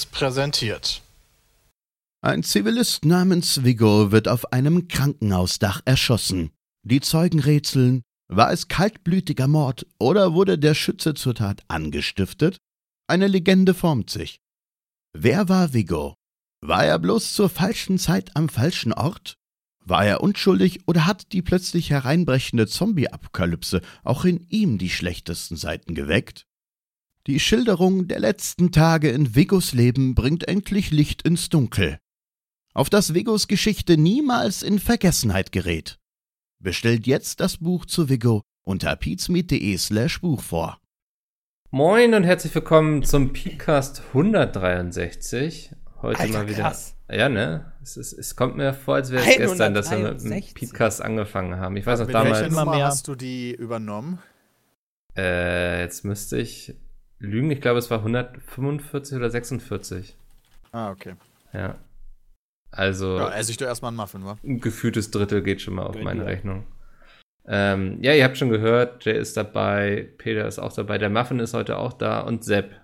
Seriös präsentiert. Ein Zivilist namens Vigo wird auf einem Krankenhausdach erschossen. Die Zeugen rätseln, war es kaltblütiger Mord oder wurde der Schütze zur Tat angestiftet? Eine Legende formt sich. Wer war Vigo? War er bloß zur falschen Zeit am falschen Ort? War er unschuldig oder hat die plötzlich hereinbrechende Zombie-Apokalypse auch in ihm die schlechtesten Seiten geweckt? Die Schilderung der letzten Tage in Vigos Leben bringt endlich Licht ins Dunkel. Auf das Vigos Geschichte niemals in Vergessenheit gerät. Bestellt jetzt das Buch zu Vigo unter pizmeet.de slash Buch vor. Moin und herzlich willkommen zum Podcast 163. Heute Alter, mal wieder. krass. Ja, ne? Es, ist, es kommt mir vor, als wäre es gestern, dass wir mit dem 163. Podcast angefangen haben. Ich weiß noch Mit welcher damals. Immer Nummer hast du die übernommen? Äh, jetzt müsste ich lügen. Ich glaube, es war 145 oder 46. Ah, okay. Ja. Also. Ja, esse ich doch erstmal einen Muffin, wa? ein gefühltes Drittel geht schon mal auf Gönn meine dir. Rechnung. Ähm, ja, ihr habt schon gehört, Jay ist dabei, Peter ist auch dabei, der Muffin ist heute auch da und Sepp.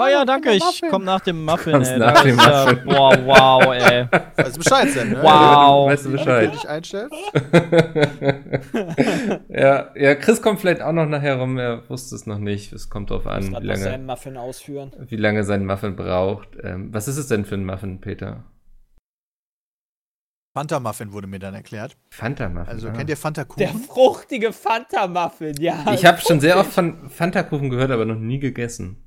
Oh ja, danke, ich komm nach dem Muffin, Kommst ey. nach dem ist ja- Muffin. Boah, wow, ey. Weißt du Bescheid, Sam, ne? Wow. Weißt du Wenn du Bescheid? dich einstellst? ja, ja, Chris kommt vielleicht auch noch nachher rum, er wusste es noch nicht. Es kommt drauf an, wie noch seinen lange, Muffin ausführen. wie lange sein Muffin braucht. Ähm, was ist es denn für ein Muffin, Peter? Fanta Muffin wurde mir dann erklärt. Fanta Muffin. Also ah. kennt ihr Fanta Der Kuchen? fruchtige Fanta-Muffin, ja. Ich habe schon sehr oft von Fanta-Kuchen gehört, aber noch nie gegessen.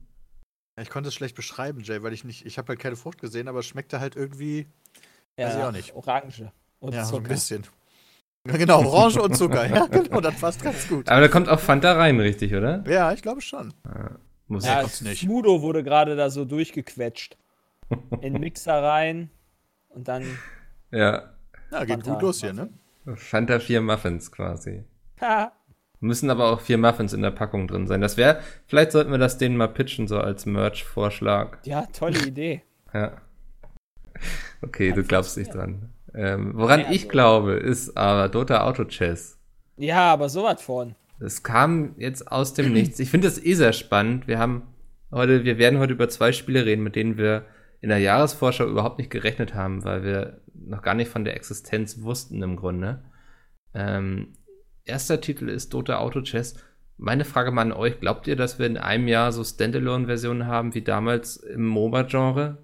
Ich konnte es schlecht beschreiben, Jay, weil ich nicht, ich habe halt keine Frucht gesehen, aber es schmeckte halt irgendwie, ja, weiß ich auch nicht. Orange. Und ja, so ein Zucker. bisschen. Genau, Orange und Zucker. Ja, genau, das passt ganz gut. Aber da kommt auch Fanta rein, richtig, oder? Ja, ich glaube schon. Muss Ja, kommt's nicht. Smudo wurde gerade da so durchgequetscht. In Mixer rein und dann. ja. Ja, geht Fanta gut los hier, ne? Fanta vier Muffins quasi. Ha, Müssen aber auch vier Muffins in der Packung drin sein. Das wäre, vielleicht sollten wir das denen mal pitchen, so als Merch-Vorschlag. ja, tolle Idee. Ja. Okay, du glaubst nicht dran. Ähm, woran Ja, ich also- glaube, ist aber Dota Auto Chess. Ja, aber sowas von. Es kam jetzt aus dem Nichts. Ich finde das eh sehr spannend. Wir haben heute, wir werden heute über zwei Spiele reden, mit denen wir in der Jahresvorschau überhaupt nicht gerechnet haben, weil wir noch gar nicht von der Existenz wussten im Grunde. Ähm, erster Titel ist Dota Auto Chess. Meine Frage mal an euch, glaubt ihr, dass wir in einem Jahr so Standalone-Versionen haben wie damals im MOBA-Genre?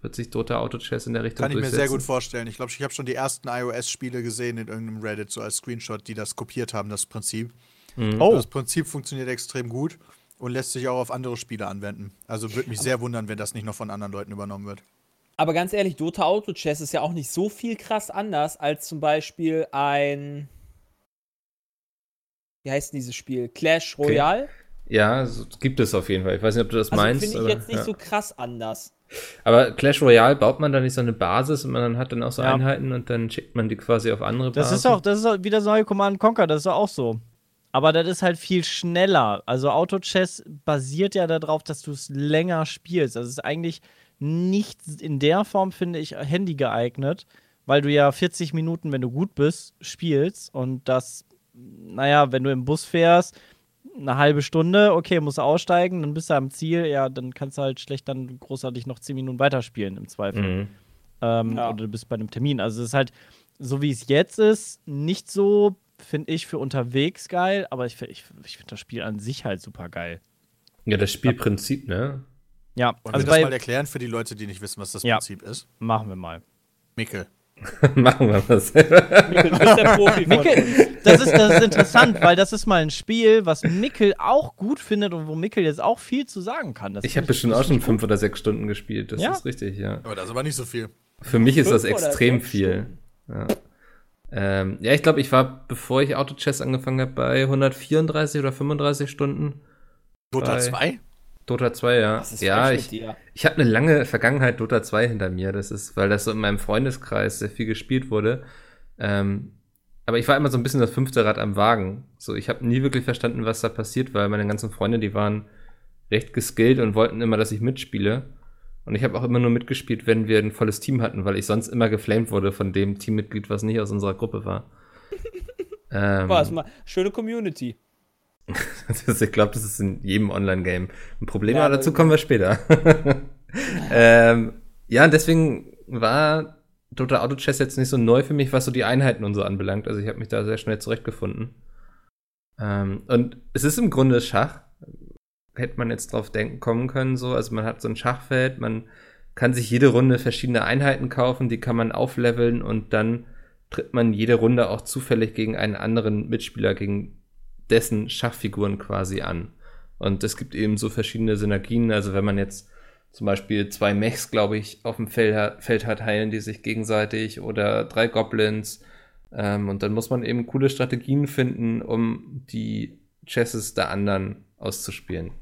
Wird sich Dota Auto Chess in der Richtung Kann ich mir sehr gut vorstellen. Ich glaube, ich habe schon die ersten iOS-Spiele gesehen in irgendeinem Reddit, so als Screenshot, die das kopiert haben, das Prinzip. Mhm. Oh, Das Prinzip funktioniert extrem gut und lässt sich auch auf andere Spiele anwenden. Also würde mich sehr wundern, wenn das nicht noch von anderen Leuten übernommen wird. Aber ganz ehrlich, Dota Auto Chess ist ja auch nicht so viel krass anders als zum Beispiel ein. Wie heißt denn dieses Spiel? Clash Okay. Royale? Ja, so gibt es auf jeden Fall. Ich weiß nicht, ob du das Also meinst. finde ich aber, jetzt nicht ja. so krass anders. aber Clash Royale baut man da nicht so eine Basis und man hat dann auch so Ja. Einheiten und dann schickt man die quasi auf andere das Basen. ist auch, das ist auch wieder das neue Command Conquer, das ist auch so. Aber das ist halt viel schneller. Also Auto-Chess basiert ja darauf, dass du es länger spielst. Das ist eigentlich nicht in der Form, finde ich, Handy geeignet, weil du ja 40 Minuten, wenn du gut bist, spielst und das, naja, wenn du im Bus fährst, eine halbe Stunde, okay, musst du aussteigen, dann bist du am Ziel, ja, dann kannst du halt schlecht dann großartig noch 10 Minuten weiterspielen im Zweifel. Mhm. Ähm, Ja. Oder du bist bei einem Termin. Also es ist halt, so wie es jetzt ist, nicht so, finde ich, für unterwegs geil, aber ich, ich, ich finde das Spiel an sich halt super geil. Ja, das Spielprinzip, ne? Ja, Wollen also wir das mal erklären für die Leute, die nicht wissen, was das Ja. Prinzip ist? machen wir mal. Mikkel. Machen wir das. Mikkel, du bist der Profi von uns. Mickel, das ist, das ist interessant, weil das ist mal ein Spiel, was Mickel auch gut findet und wo Mickel jetzt auch viel zu sagen kann. Das Ich habe bestimmt auch schon fünf oder sechs Stunden gespielt. Das Ja? ist richtig, ja. Aber das ist aber nicht so viel. Für mich ist das Fünf extrem viel. Ja. Ähm, ja, ich glaube, ich war, bevor ich Auto Chess angefangen habe, bei 134 oder 35 Stunden. Dota Bei- 2? Dota 2, ja. Was ist ja, ich? Ich habe eine lange Vergangenheit Dota 2 hinter mir. Das ist, weil das so in meinem Freundeskreis sehr viel gespielt wurde. Ähm, aber ich war immer so ein bisschen das fünfte Rad am Wagen. So, ich habe nie wirklich verstanden, was da passiert, weil meine ganzen Freunde, die waren recht geskillt und wollten immer, dass ich mitspiele. Und ich habe auch immer nur mitgespielt, wenn wir ein volles Team hatten, weil ich sonst immer geflamed wurde von dem Teammitglied, was nicht aus unserer Gruppe war. ähm, War es mal schöne Community. ich glaube, das ist in jedem Online-Game ein Problem, Ja, aber dazu kommen wir später. ähm, ja, und deswegen war Dota Auto Chess jetzt nicht so neu für mich, was so die Einheiten und so anbelangt. Also ich habe mich da sehr schnell zurechtgefunden. Ähm, und es ist im Grunde Schach. Hätte man jetzt drauf denken kommen können, so. Also man hat so ein Schachfeld, man kann sich jede Runde verschiedene Einheiten kaufen, die kann man aufleveln und dann tritt man jede Runde auch zufällig gegen einen anderen Mitspieler, gegen dessen Schachfiguren quasi an. Und es gibt eben so verschiedene Synergien. Also wenn man jetzt zum Beispiel zwei Mechs, glaube ich, auf dem Feld hat, Feld hat, heilen die sich gegenseitig oder drei Goblins. Ähm, und dann muss man eben coole Strategien finden, um die Chesses der anderen auszuspielen.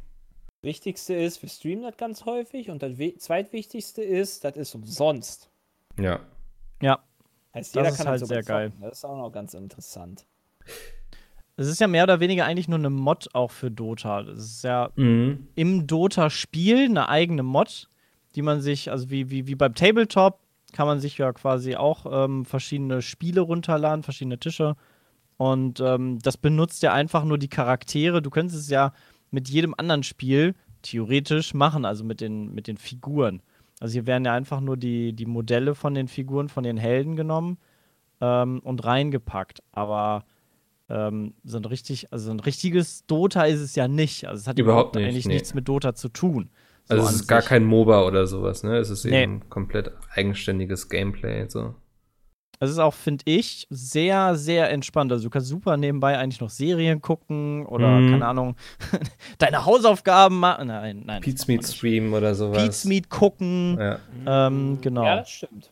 Wichtigste ist, wir streamen das ganz häufig und das we- zweitwichtigste ist, das ist umsonst. Ja. Ja. Heißt, Das jeder ist kann halt das sehr geil. zocken. Das ist auch noch ganz interessant. Es ist ja mehr oder weniger eigentlich nur eine Mod auch für Dota. Das ist ja Mhm. im Dota-Spiel eine eigene Mod, die man sich, also wie, wie, wie beim Tabletop, kann man sich ja quasi auch ähm, verschiedene Spiele runterladen, verschiedene Tische. Und ähm, das benutzt ja einfach nur die Charaktere. Du könntest es ja mit jedem anderen Spiel theoretisch machen, also mit den, mit den Figuren. Also hier werden ja einfach nur die, die Modelle von den Figuren, von den Helden genommen ähm, und reingepackt. Aber ähm, so ein richtig, also ein richtiges Dota ist es ja nicht. Also es hat Überhaupt überhaupt, nicht, eigentlich nee. nichts mit Dota zu tun. So Also es ist gar sich. kein MOBA oder sowas, ne? Es ist Nee. eben komplett eigenständiges Gameplay. So. Es ist auch, finde ich, sehr, sehr entspannt. Also du kannst super nebenbei eigentlich noch Serien gucken oder, Mhm. keine Ahnung, deine Hausaufgaben machen. Nein, nein. Pete's Meat Stream oder sowas. Pete's Meat gucken. Ja. Ähm, genau. Ja, das stimmt.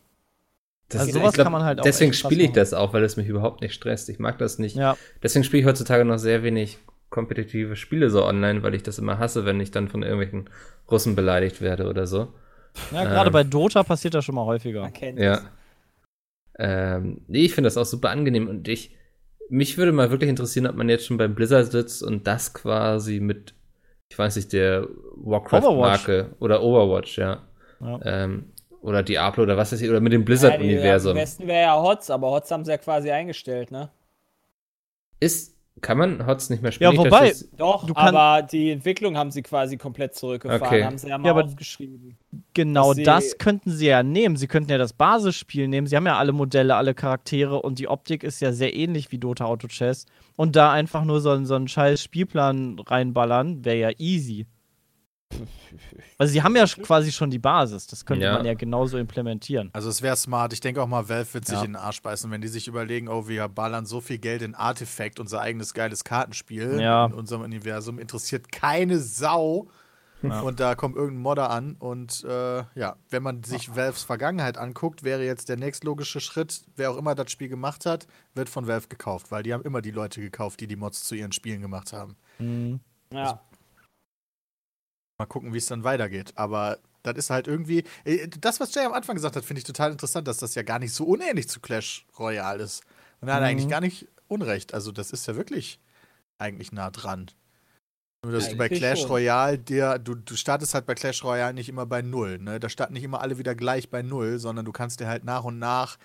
Das, Also sowas ich kann man halt auch Deswegen spiele ich das auch, weil es mich überhaupt nicht stresst. Ich mag das nicht. Ja, Deswegen spiele ich heutzutage noch sehr wenig kompetitive Spiele so online, weil ich das immer hasse, wenn ich dann von irgendwelchen Russen beleidigt werde oder so. ja gerade Ähm. bei Dota passiert das schon mal häufiger. Man kennt Ja. Ähm, nee, ich finde das auch super angenehm und ich, mich würde mal wirklich interessieren, ob man jetzt schon beim Blizzard sitzt und das quasi mit, ich weiß nicht, der Warcraft-Marke oder Overwatch, ja. Ja. Ähm, oder Diablo oder was weiß ich, oder mit dem Ja, Blizzard-Universum. Am besten wäre ja HOTS, aber HOTS haben sie ja quasi eingestellt, ne? Ist, kann man HOTS nicht mehr spielen? Ja, Ich wobei- das- Doch, Du kann- aber die Entwicklung haben sie quasi komplett zurückgefahren, Okay. haben sie ja mal Ja, aber- aufgeschrieben. Genau das könnten sie ja nehmen. Sie könnten ja das Basisspiel nehmen. Sie haben ja alle Modelle, alle Charaktere und die Optik ist ja sehr ähnlich wie Dota Auto Chess. Und da einfach nur so, einen- so einen scheiß Spielplan reinballern, wäre ja easy. Also sie haben ja quasi schon die Basis. Das könnte Ja. man ja genauso implementieren. Also es wäre smart. Ich denke auch mal, Valve wird sich Ja. in den Arsch beißen, wenn die sich überlegen, oh, wir ballern so viel Geld in Artifact, unser eigenes geiles Kartenspiel Ja. in unserem Universum, interessiert keine Sau. Ja. Und da kommt irgendein Modder an. Und äh, ja, wenn man sich Valves Vergangenheit anguckt, wäre jetzt der nächstlogische Schritt, wer auch immer das Spiel gemacht hat, wird von Valve gekauft, weil die haben immer die Leute gekauft, die die Mods zu ihren Spielen gemacht haben. Mhm. Ja. Mal gucken, wie es dann weitergeht. Aber das ist halt irgendwie. äh, Das, was Jay am Anfang gesagt hat, finde ich total interessant, dass das ja gar nicht so unähnlich zu Clash Royale ist. Und er hat Mhm. eigentlich gar nicht Unrecht. Also, das ist ja wirklich eigentlich nah dran. Nur, dass du bei Eigentlich Clash schon. Royale dir, du, du startest halt bei Clash Royale nicht immer bei Null. Ne? Da starten nicht immer alle wieder gleich bei Null, sondern du kannst dir halt nach und nach,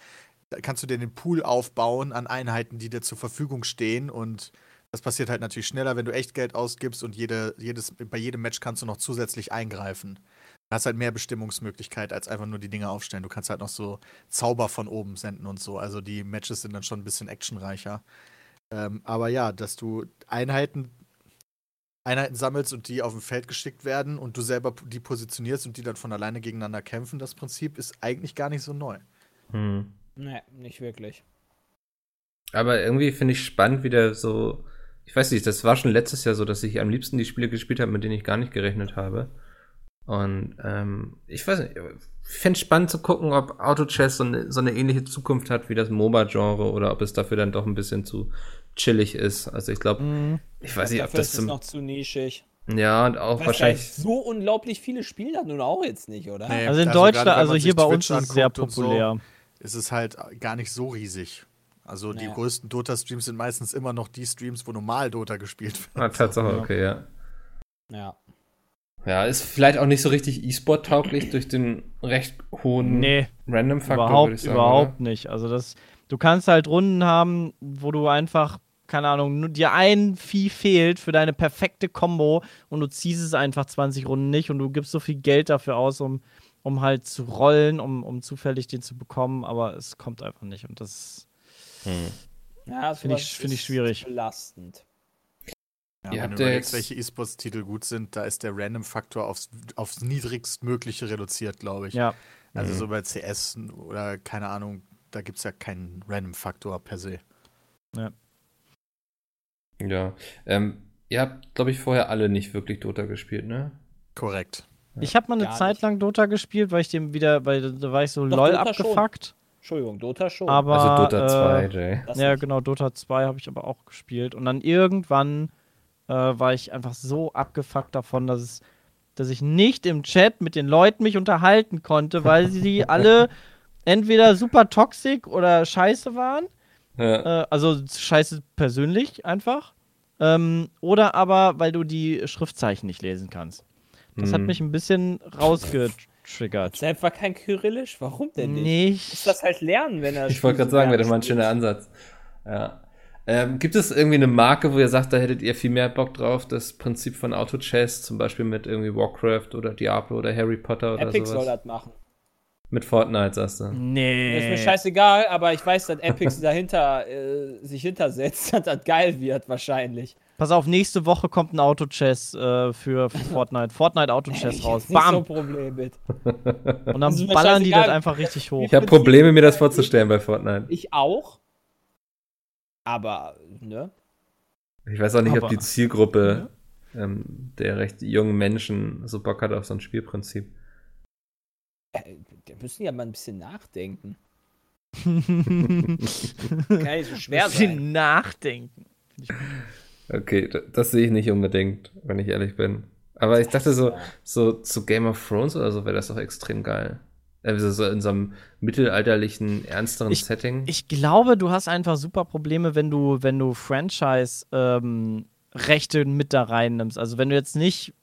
kannst du dir den Pool aufbauen an Einheiten, die dir zur Verfügung stehen und das passiert halt natürlich schneller, wenn du echt Geld ausgibst und jede, jedes, bei jedem Match kannst du noch zusätzlich eingreifen. Du hast halt mehr Bestimmungsmöglichkeit als einfach nur die Dinge aufstellen. Du kannst halt noch so Zauber von oben senden und so. Also die Matches sind dann schon ein bisschen actionreicher. Ähm, aber ja, dass du Einheiten, Einheiten sammelst und die auf dem Feld geschickt werden und du selber die positionierst und die dann von alleine gegeneinander kämpfen, das Prinzip ist eigentlich gar nicht so neu. hm. Nee, nicht wirklich. Aber irgendwie finde ich spannend, wieder so. Ich weiß nicht, das war schon letztes Jahr so, dass ich am liebsten die Spiele gespielt habe, mit denen ich gar nicht gerechnet habe. Und ähm, ich weiß nicht, ich fände spannend zu gucken, ob Auto-Chess so eine, so eine ähnliche Zukunft hat wie das MOBA-Genre oder ob es dafür dann doch ein bisschen zu chillig ist. Also ich glaube, Mhm. ich weiß nicht, ob Dafür das ist es zum. noch zu nischig. Ja, und auch wahrscheinlich. so unglaublich viele spielen das nun auch jetzt nicht, oder? Nee. Also in Also Deutschland, gerade also hier bei uns ist es sehr und so, populär. ist es halt gar nicht so riesig. Also die Naja. größten Dota-Streams sind meistens immer noch die Streams, wo normal Dota gespielt wird. Ah, Tatsache, okay, ja. Ja. Ja, ist vielleicht auch nicht so richtig E-Sport-tauglich durch den recht hohen Nee, Random-Faktor, würde überhaupt, ich sagen. überhaupt nicht. Also das, du kannst halt Runden haben, wo du einfach keine Ahnung, nur dir ein Vieh fehlt für deine perfekte Combo und du ziehst es einfach 20 Runden nicht und du gibst so viel Geld dafür aus, um, um halt zu rollen, um, um zufällig den zu bekommen, aber es kommt einfach nicht und das Ja, Finde ich- finde ich ist schwierig. Belastend. Ja, Ihr wenn du ja jetzt- welche E-Sports-Titel gut sind, da ist der Random-Faktor aufs, aufs niedrigstmögliche reduziert, glaube ich. ja. Also Mhm. so bei CS oder keine Ahnung, da gibt es ja keinen Random-Faktor per se. Ja. Ähm, ihr habt, glaube ich, vorher alle nicht wirklich Dota gespielt, ne? Korrekt. Ich habe mal eine Gar Zeit nicht. lang Dota gespielt, weil ich dem wieder, weil da war ich so Doch, lol Dota schon. Entschuldigung, Dota schon. Aber, also Dota 2, äh, Jay. Ja, nicht. genau, Dota 2 habe ich aber auch gespielt. Und dann irgendwann äh, war ich einfach so abgefuckt davon, dass es, dass ich nicht im Chat mit den Leuten mich unterhalten konnte, weil sie alle entweder super toxisch oder scheiße waren. Ja. Äh, also scheiße persönlich einfach. Ähm, oder aber, weil du die Schriftzeichen nicht lesen kannst. Das hat Mhm. mich ein bisschen rausgetriggert. Selbst war kein Kyrillisch? Warum denn nicht? Nicht. Muss das halt lernen, wenn er. Ich wollte gerade sagen, wäre das mal ein schöner Ansatz. Ja. Ähm, gibt es irgendwie eine Marke, wo ihr sagt, da hättet ihr viel mehr Bock drauf? Das Prinzip von Auto-Chess, zum Beispiel mit irgendwie Warcraft oder Diablo oder Harry Potter oder Epic soll sowas? das machen. Mit Fortnite, sagst du. Nee. Ist mir scheißegal, aber ich weiß, dass Epic dahinter äh, sich hintersetzt, dass das geil wird, wahrscheinlich. Pass auf, nächste Woche kommt ein Auto-Chess äh, für Fortnite. Fortnite Auto-Chess raus. Nicht so ein Bam! Problem mit. Und dann ballern die das einfach richtig hoch. Ich habe Probleme, mir das vorzustellen bei Fortnite. Ich auch. Aber, ne? Ich weiß auch nicht, ob Aber- die Zielgruppe ähm, der recht jungen Menschen so Bock hat auf so ein Spielprinzip. Äh, Da müssen ja mal ein bisschen nachdenken. Kann nicht so schwer sein. nachdenken. Okay, das sehe ich nicht unbedingt, wenn ich ehrlich bin. Aber ich dachte so, so zu Game of Thrones oder so wäre das doch extrem geil. Also so in so einem mittelalterlichen, ernsteren Ich- Setting. Ich glaube, du hast einfach super Probleme, wenn du, wenn du Franchise-Rechte mit da reinnimmst. Also wenn du jetzt nicht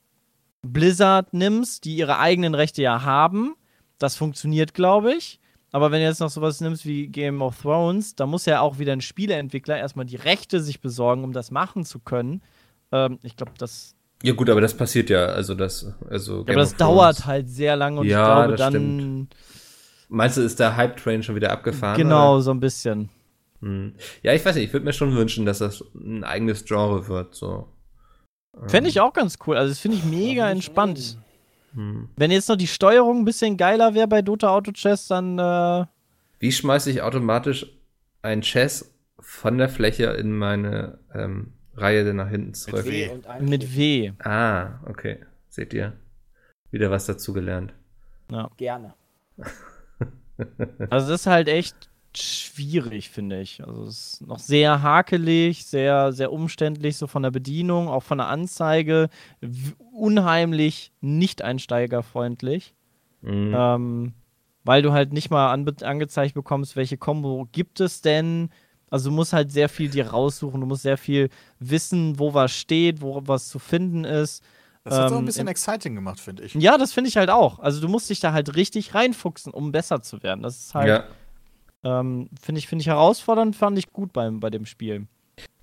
Blizzard nimmst, die ihre eigenen Rechte ja haben, das funktioniert, glaube ich. Aber wenn du jetzt noch sowas nimmst wie Game of Thrones, da muss ja auch wieder ein Spieleentwickler erstmal die Rechte sich besorgen, um das machen zu können. Ähm, ich glaube, das, ja gut, aber das passiert ja. Also das, also ja, aber das dauert halt sehr lange und Ja, ich glaube das dann stimmt. Meinst du, ist der Hype-Train schon wieder abgefahren? genau Oder? so ein bisschen. Hm. Ja, ich weiß nicht, ich würde mir schon wünschen, dass das ein eigenes Genre wird. So. Fände ich Ähm, auch ganz cool. Also das finde ich mega entspannt. Hm. Wenn jetzt noch die Steuerung ein bisschen geiler wäre bei Dota Auto Chess, dann äh, Wie schmeiße ich automatisch ein Chess von der Fläche in meine ähm, Reihe nach hinten zurück? W. Und ein mit W. Ah, okay. Seht ihr? Wieder was dazugelernt. Gerne. Also das ist halt echt schwierig, finde ich. Also es ist noch sehr hakelig, sehr, sehr umständlich, so von der Bedienung, auch von der Anzeige. Unheimlich nicht einsteigerfreundlich. Mhm. Ähm, weil du halt nicht mal anbe angezeigt bekommst, welche Combo gibt es denn. Also du musst halt sehr viel dir raussuchen, du musst sehr viel wissen, wo was steht, wo was zu finden ist. Das hat so Ähm, ein bisschen exciting gemacht, finde ich. Ja, das finde ich halt auch. Also du musst dich da halt richtig reinfuchsen, um besser zu werden. Das ist halt, ja. Ähm, finde ich, finde ich herausfordernd, fand ich gut beim, bei dem Spiel.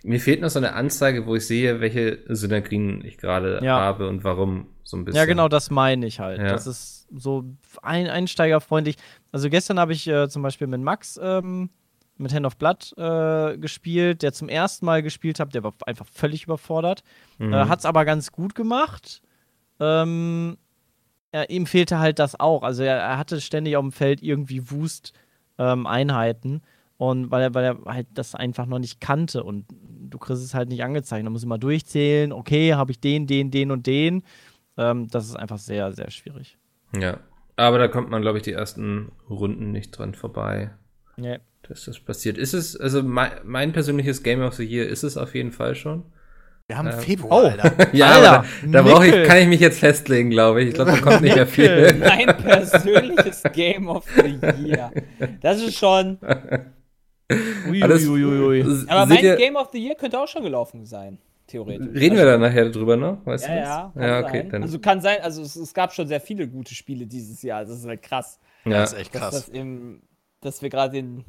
Mir fehlt noch so eine Anzeige, wo ich sehe, welche Synergien ich gerade Ja. habe und warum so ein bisschen. Ja, genau, das meine ich halt. Ja. Das ist so ein einsteigerfreundlich. Also gestern habe ich äh, zum Beispiel mit Max ähm, mit Hand of Blood äh, gespielt, der zum ersten Mal gespielt hat, der war einfach völlig überfordert. Mhm. Äh, Hat es aber ganz gut gemacht. Ähm, ja, ihm fehlte halt das auch. Also er, er hatte ständig auf dem Feld irgendwie Wust ähm, Einheiten. Und weil er, weil er halt das einfach noch nicht kannte und du kriegst es halt nicht angezeigt. Da muss ich mal durchzählen, okay, habe ich den, den, den und den. Ähm, das ist einfach sehr, sehr schwierig. Ja. Aber da kommt man, glaube ich, die ersten Runden nicht dran vorbei, Nee. dass das passiert. Ist es, also mein, mein persönliches Game of the Year ist es auf jeden Fall schon. Wir haben Ähm, Februar, oh. Alter. Ja, Alter, aber da, da brauche ich, kann ich mich jetzt festlegen, glaube ich. Ich glaube, da kommt nicht mehr viel. Mein persönliches Game of the Year. Das ist schon. Alles- Uiuiuiui. Aber Seht mein ihr- Game of the Year könnte auch schon gelaufen sein, theoretisch. Reden wir da nachher drüber noch? Weißt Ja, du ja. Ja, okay, dann. Also kann sein, also es, es gab schon sehr viele gute Spiele dieses Jahr. Das ist halt krass, ja. Das ist echt dass, krass. das im, dass wir gerade den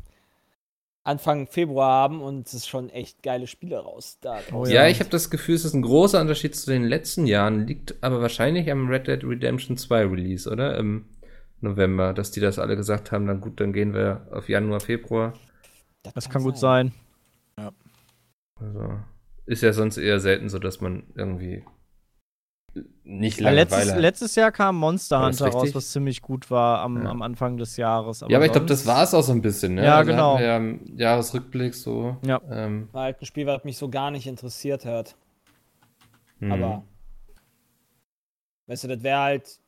Anfang Februar haben und es ist schon echt geile Spiele raus. Da Oh Ja, ja. ich habe das Gefühl, es ist ein großer Unterschied zu den letzten Jahren, liegt aber wahrscheinlich am Red Dead Redemption 2 Release, oder? Im November, dass die das alle gesagt haben, dann gut, dann gehen wir auf Januar, Februar. Das kann gut sein. Also ist ja sonst eher selten so, dass man irgendwie nicht Langeweile letztes, letztes Jahr kam Monster War Hunter raus, was ziemlich gut war am, Ja. am Anfang des Jahres. ja, aber ich glaube, das war es auch so ein bisschen, ne? Ja, Also genau. Ja, im Jahresrückblick so. Ja. Ähm, War halt ein Spiel, was mich so gar nicht interessiert hat. hm. Aber, weißt du, das wäre halt,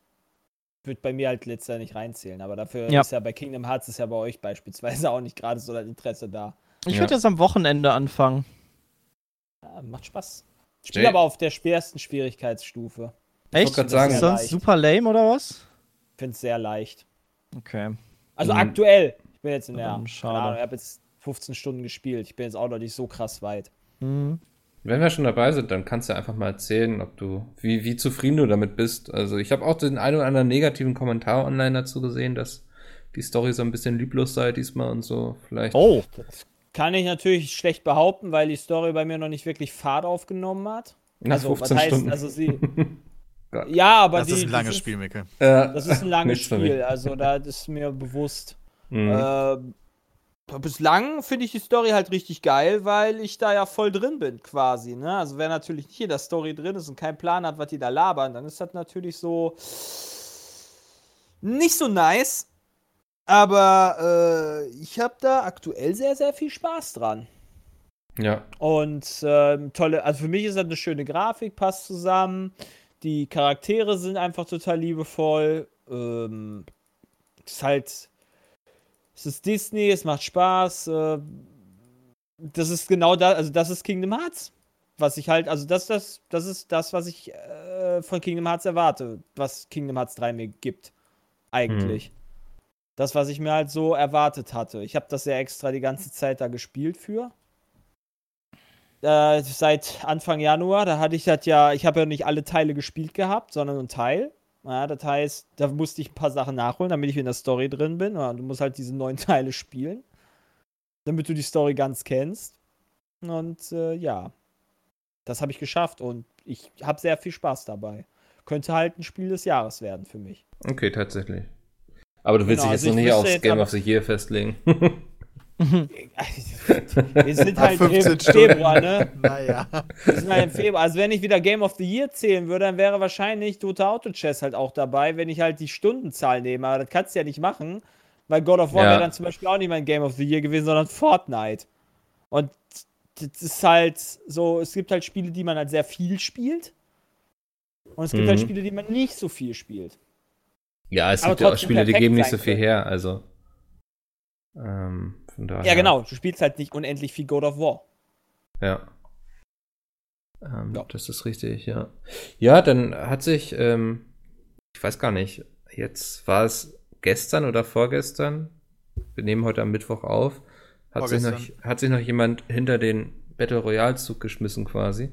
wird bei mir halt letzter nicht reinzählen. Aber dafür Ja. ist ja bei Kingdom Hearts ist ja bei euch beispielsweise auch nicht gerade so das Interesse da. Ich Ja. würde jetzt am Wochenende anfangen. Ja, macht Spaß. Spiel Jay- aber auf der schwersten Schwierigkeitsstufe. Echt? grad Ist sagen- das sonst Leicht. super lame oder was? Ich finde es sehr leicht. Okay. Also Mhm. aktuell. Ich bin jetzt in der. Ähm, schade. Ahnung, ich habe jetzt 15 Stunden gespielt. Ich bin jetzt auch noch nicht so krass weit. Mhm. Wenn wir schon dabei sind, dann kannst du einfach mal erzählen, ob du, wie, wie zufrieden du damit bist. Also ich habe auch den einen oder anderen negativen Kommentar online dazu gesehen, dass die Story so ein bisschen lieblos sei diesmal und so. Vielleicht. Oh, Kann ich natürlich schlecht behaupten, weil die Story bei mir noch nicht wirklich Fahrt aufgenommen hat. nach also, 15 was heißt, Stunden. also sie. Ja, aber Das die, ist ein langes Spiel, Micke. Äh, Das ist ein langes. Spiel, also da ist mir bewusst. Mhm. Ähm, bislang finde ich die Story halt richtig geil, weil ich da ja voll drin bin, quasi. Ne? Also, wer natürlich nicht in der Story drin ist und keinen Plan hat, was die da labern, dann ist das natürlich so nicht so nice. Aber äh, ich habe da aktuell sehr, sehr viel Spaß dran. ja. Und ähm, tolle, also für mich ist das eine schöne Grafik, passt zusammen. Die Charaktere sind einfach total liebevoll. Ähm, es ist halt, es ist Disney, es macht Spaß. Äh, das ist genau das, also das ist Kingdom Hearts. Was ich halt, also das, das, das ist das, was ich äh, von Kingdom Hearts erwarte, was Kingdom Hearts 3 mir gibt. Eigentlich. Das, was ich mir halt so erwartet hatte. Ich habe das ja extra die ganze Zeit da gespielt für äh, seit Anfang Januar. Da hatte ich das ja, ich habe ja nicht alle Teile gespielt gehabt, sondern einen Teil. Ja, das heißt, da musste ich ein paar Sachen nachholen, damit ich in der Story drin bin. Ja, du musst halt diese neun Teile spielen, damit du die Story ganz kennst. Und äh, ja, das habe ich geschafft und ich habe sehr viel Spaß dabei. Könnte halt ein Spiel des Jahres werden für mich. Okay, tatsächlich. Aber du willst Genau, dich jetzt also noch ich nicht aufs Game of the Year festlegen. Wir sind halt 15 im Februar, ne? Naja. Wir sind halt im Februar. Also wenn ich wieder Game of the Year zählen würde, dann wäre wahrscheinlich Dota Auto Chess halt auch dabei, wenn ich halt die Stundenzahl nehme. Aber das kannst du ja nicht machen, weil God of War Ja. wäre dann zum Beispiel auch nicht mein Game of the Year gewesen, sondern Fortnite. Und das ist halt so, es gibt halt Spiele, die man halt sehr viel spielt. Und es gibt Mhm. halt Spiele, die man nicht so viel spielt. Ja, es Aber gibt ja auch Spiele, die geben nicht so viel können. her, also. Ähm, von daher. Ja, genau. Du spielst halt nicht unendlich viel God of War. Ja. Ähm, Ja. Das ist richtig, ja. Ja, dann hat sich, ähm, ich weiß gar nicht, jetzt war es gestern oder vorgestern, wir nehmen heute am Mittwoch auf, hat, sich noch, hat sich noch jemand hinter den Battle Royale Zug geschmissen quasi.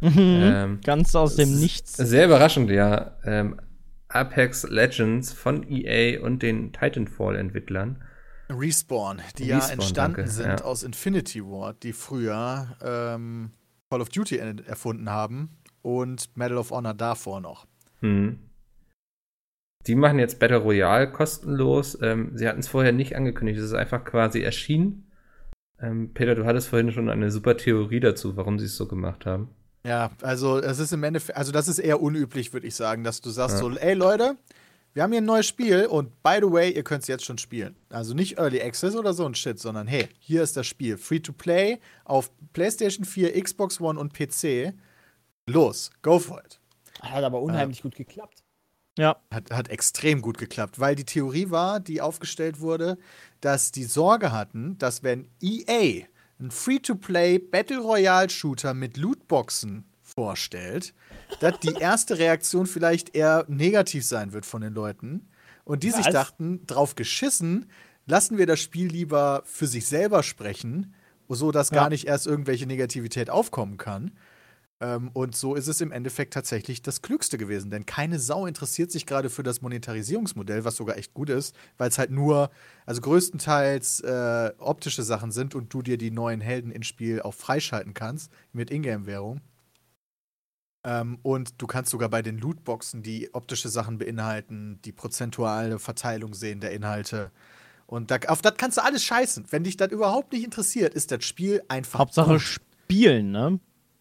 Mhm. Ähm, Ganz aus dem Nichts. Sehr überraschend, ja. Ähm, Apex Legends von EA und den Titanfall-Entwicklern. Respawn, die ja Respawn, entstanden danke, sind ja. aus Infinity Ward, die früher ähm, Call of Duty en- erfunden haben und Medal of Honor davor noch. Hm. Die machen jetzt Battle Royale kostenlos. Ähm, sie hatten es vorher nicht angekündigt. Es ist einfach quasi erschienen. Ähm, Peter, du hattest vorhin schon eine super Theorie dazu, warum sie es so gemacht haben. Ja, also es ist im Endeffekt, also das ist eher unüblich, würde ich sagen, dass du sagst Ja. so, ey Leute, wir haben hier ein neues Spiel und by the way, ihr könnt es jetzt schon spielen. Also nicht Early Access oder so ein Shit, sondern hey, hier ist das Spiel. Free to play auf PlayStation 4, Xbox One und PC. Los, go for it. Hat aber unheimlich gut geklappt. Ja. Hat, hat extrem gut geklappt, weil die Theorie war, die aufgestellt wurde, dass die Sorge hatten, dass wenn EA einen Free-to-Play Battle Royale Shooter mit Lootboxen vorstellt, dass die erste Reaktion vielleicht eher negativ sein wird von den Leuten und die sich Was? dachten, drauf geschissen, lassen wir das Spiel lieber für sich selber sprechen, so dass Ja. gar nicht erst irgendwelche Negativität aufkommen kann. Ähm, und so ist es im Endeffekt tatsächlich das Klügste gewesen, denn keine Sau interessiert sich gerade für das Monetarisierungsmodell, was sogar echt gut ist, weil es halt nur, also größtenteils äh, optische Sachen sind und du dir die neuen Helden ins Spiel auch freischalten kannst mit Ingame-Währung. Ähm, und du kannst sogar bei den Lootboxen, die optische Sachen beinhalten, die prozentuale Verteilung sehen der Inhalte. Und da, auf das kannst du alles scheißen. Wenn dich das überhaupt nicht interessiert, ist das Spiel einfach. Hauptsache gut. spielen, ne?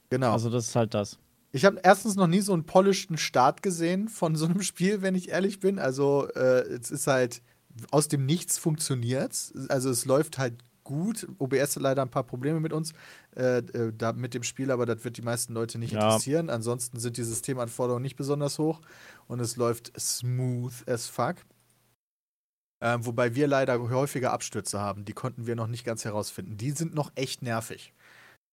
Genau. Also das ist halt das. Ich habe erstens noch nie so einen polishten Start gesehen von so einem Spiel, wenn ich ehrlich bin. Also äh, es ist halt aus dem Nichts funktioniert. Also es läuft halt gut. OBS hat leider ein paar Probleme mit uns, äh, äh, da mit dem Spiel, aber das wird die meisten Leute nicht Ja. interessieren. Ansonsten sind die Systemanforderungen nicht besonders hoch und es läuft smooth as fuck. Ähm, wobei wir leider häufiger Abstürze haben. Die konnten wir noch nicht ganz herausfinden. Die sind noch echt nervig.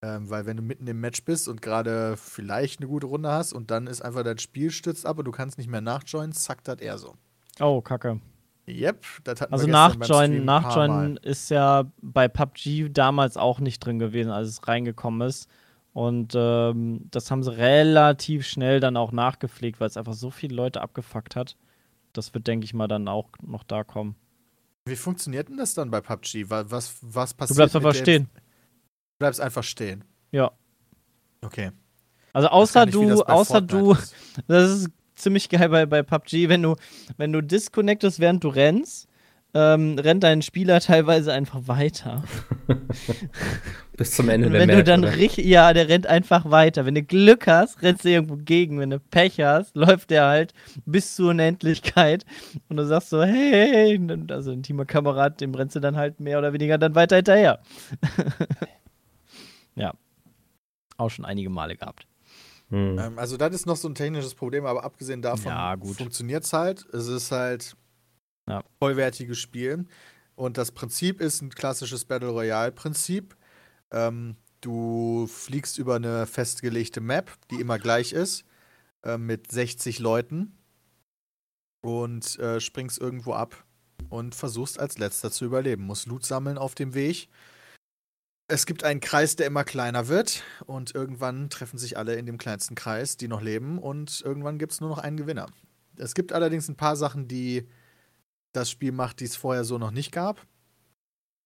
Ähm, weil wenn du mitten im Match bist und gerade vielleicht eine gute Runde hast und dann ist einfach dein Spiel stürzt ab und du kannst nicht mehr nachjoinen, zackt das eher so. Oh, kacke. Yep, das hatten Also wir Nachjoinen, Nachjoinen ist ja bei PUBG damals auch nicht drin gewesen, als es reingekommen ist. Und ähm, das haben sie relativ schnell dann auch nachgepflegt, weil es einfach so viele Leute abgefuckt hat. Das wird, denke ich mal, dann auch noch da kommen. Wie funktioniert denn das dann bei PUBG? Wa- Was, was passiert? Du bleibst einfach stehen. Du bleibst einfach stehen. Ja. Okay. Also außer nicht, du, außer Fortnite du, ist. das ist ziemlich geil bei, bei PUBG, wenn du, wenn du disconnectest, während du rennst, ähm, rennt dein Spieler teilweise einfach weiter. Bis zum Ende Und der wenn Match, du dann oder? richtig, ja, der rennt einfach weiter. Wenn du Glück hast, rennst du irgendwo gegen. Wenn du Pech hast, läuft der halt bis zur Unendlichkeit. Und du sagst so, hey, und also ein Teamkamerad, dem rennst du dann halt mehr oder weniger dann weiter hinterher. Ja. Auch schon einige Male gehabt. Hm. Ähm, also, das ist noch so ein technisches Problem, aber abgesehen davon Ja, gut. funktioniert es halt. Es ist halt Ja. vollwertiges Spiel. Und das Prinzip ist ein klassisches Battle Royale-Prinzip. Ähm, du fliegst über eine festgelegte Map, die immer gleich ist, äh, mit 60 Leuten und äh, springst irgendwo ab und versuchst als letzter zu überleben. Musst Loot sammeln auf dem Weg. Es gibt einen Kreis, der immer kleiner wird und irgendwann treffen sich alle in dem kleinsten Kreis, die noch leben und irgendwann gibt es nur noch einen Gewinner. Es gibt allerdings ein paar Sachen, die das Spiel macht, die es vorher so noch nicht gab.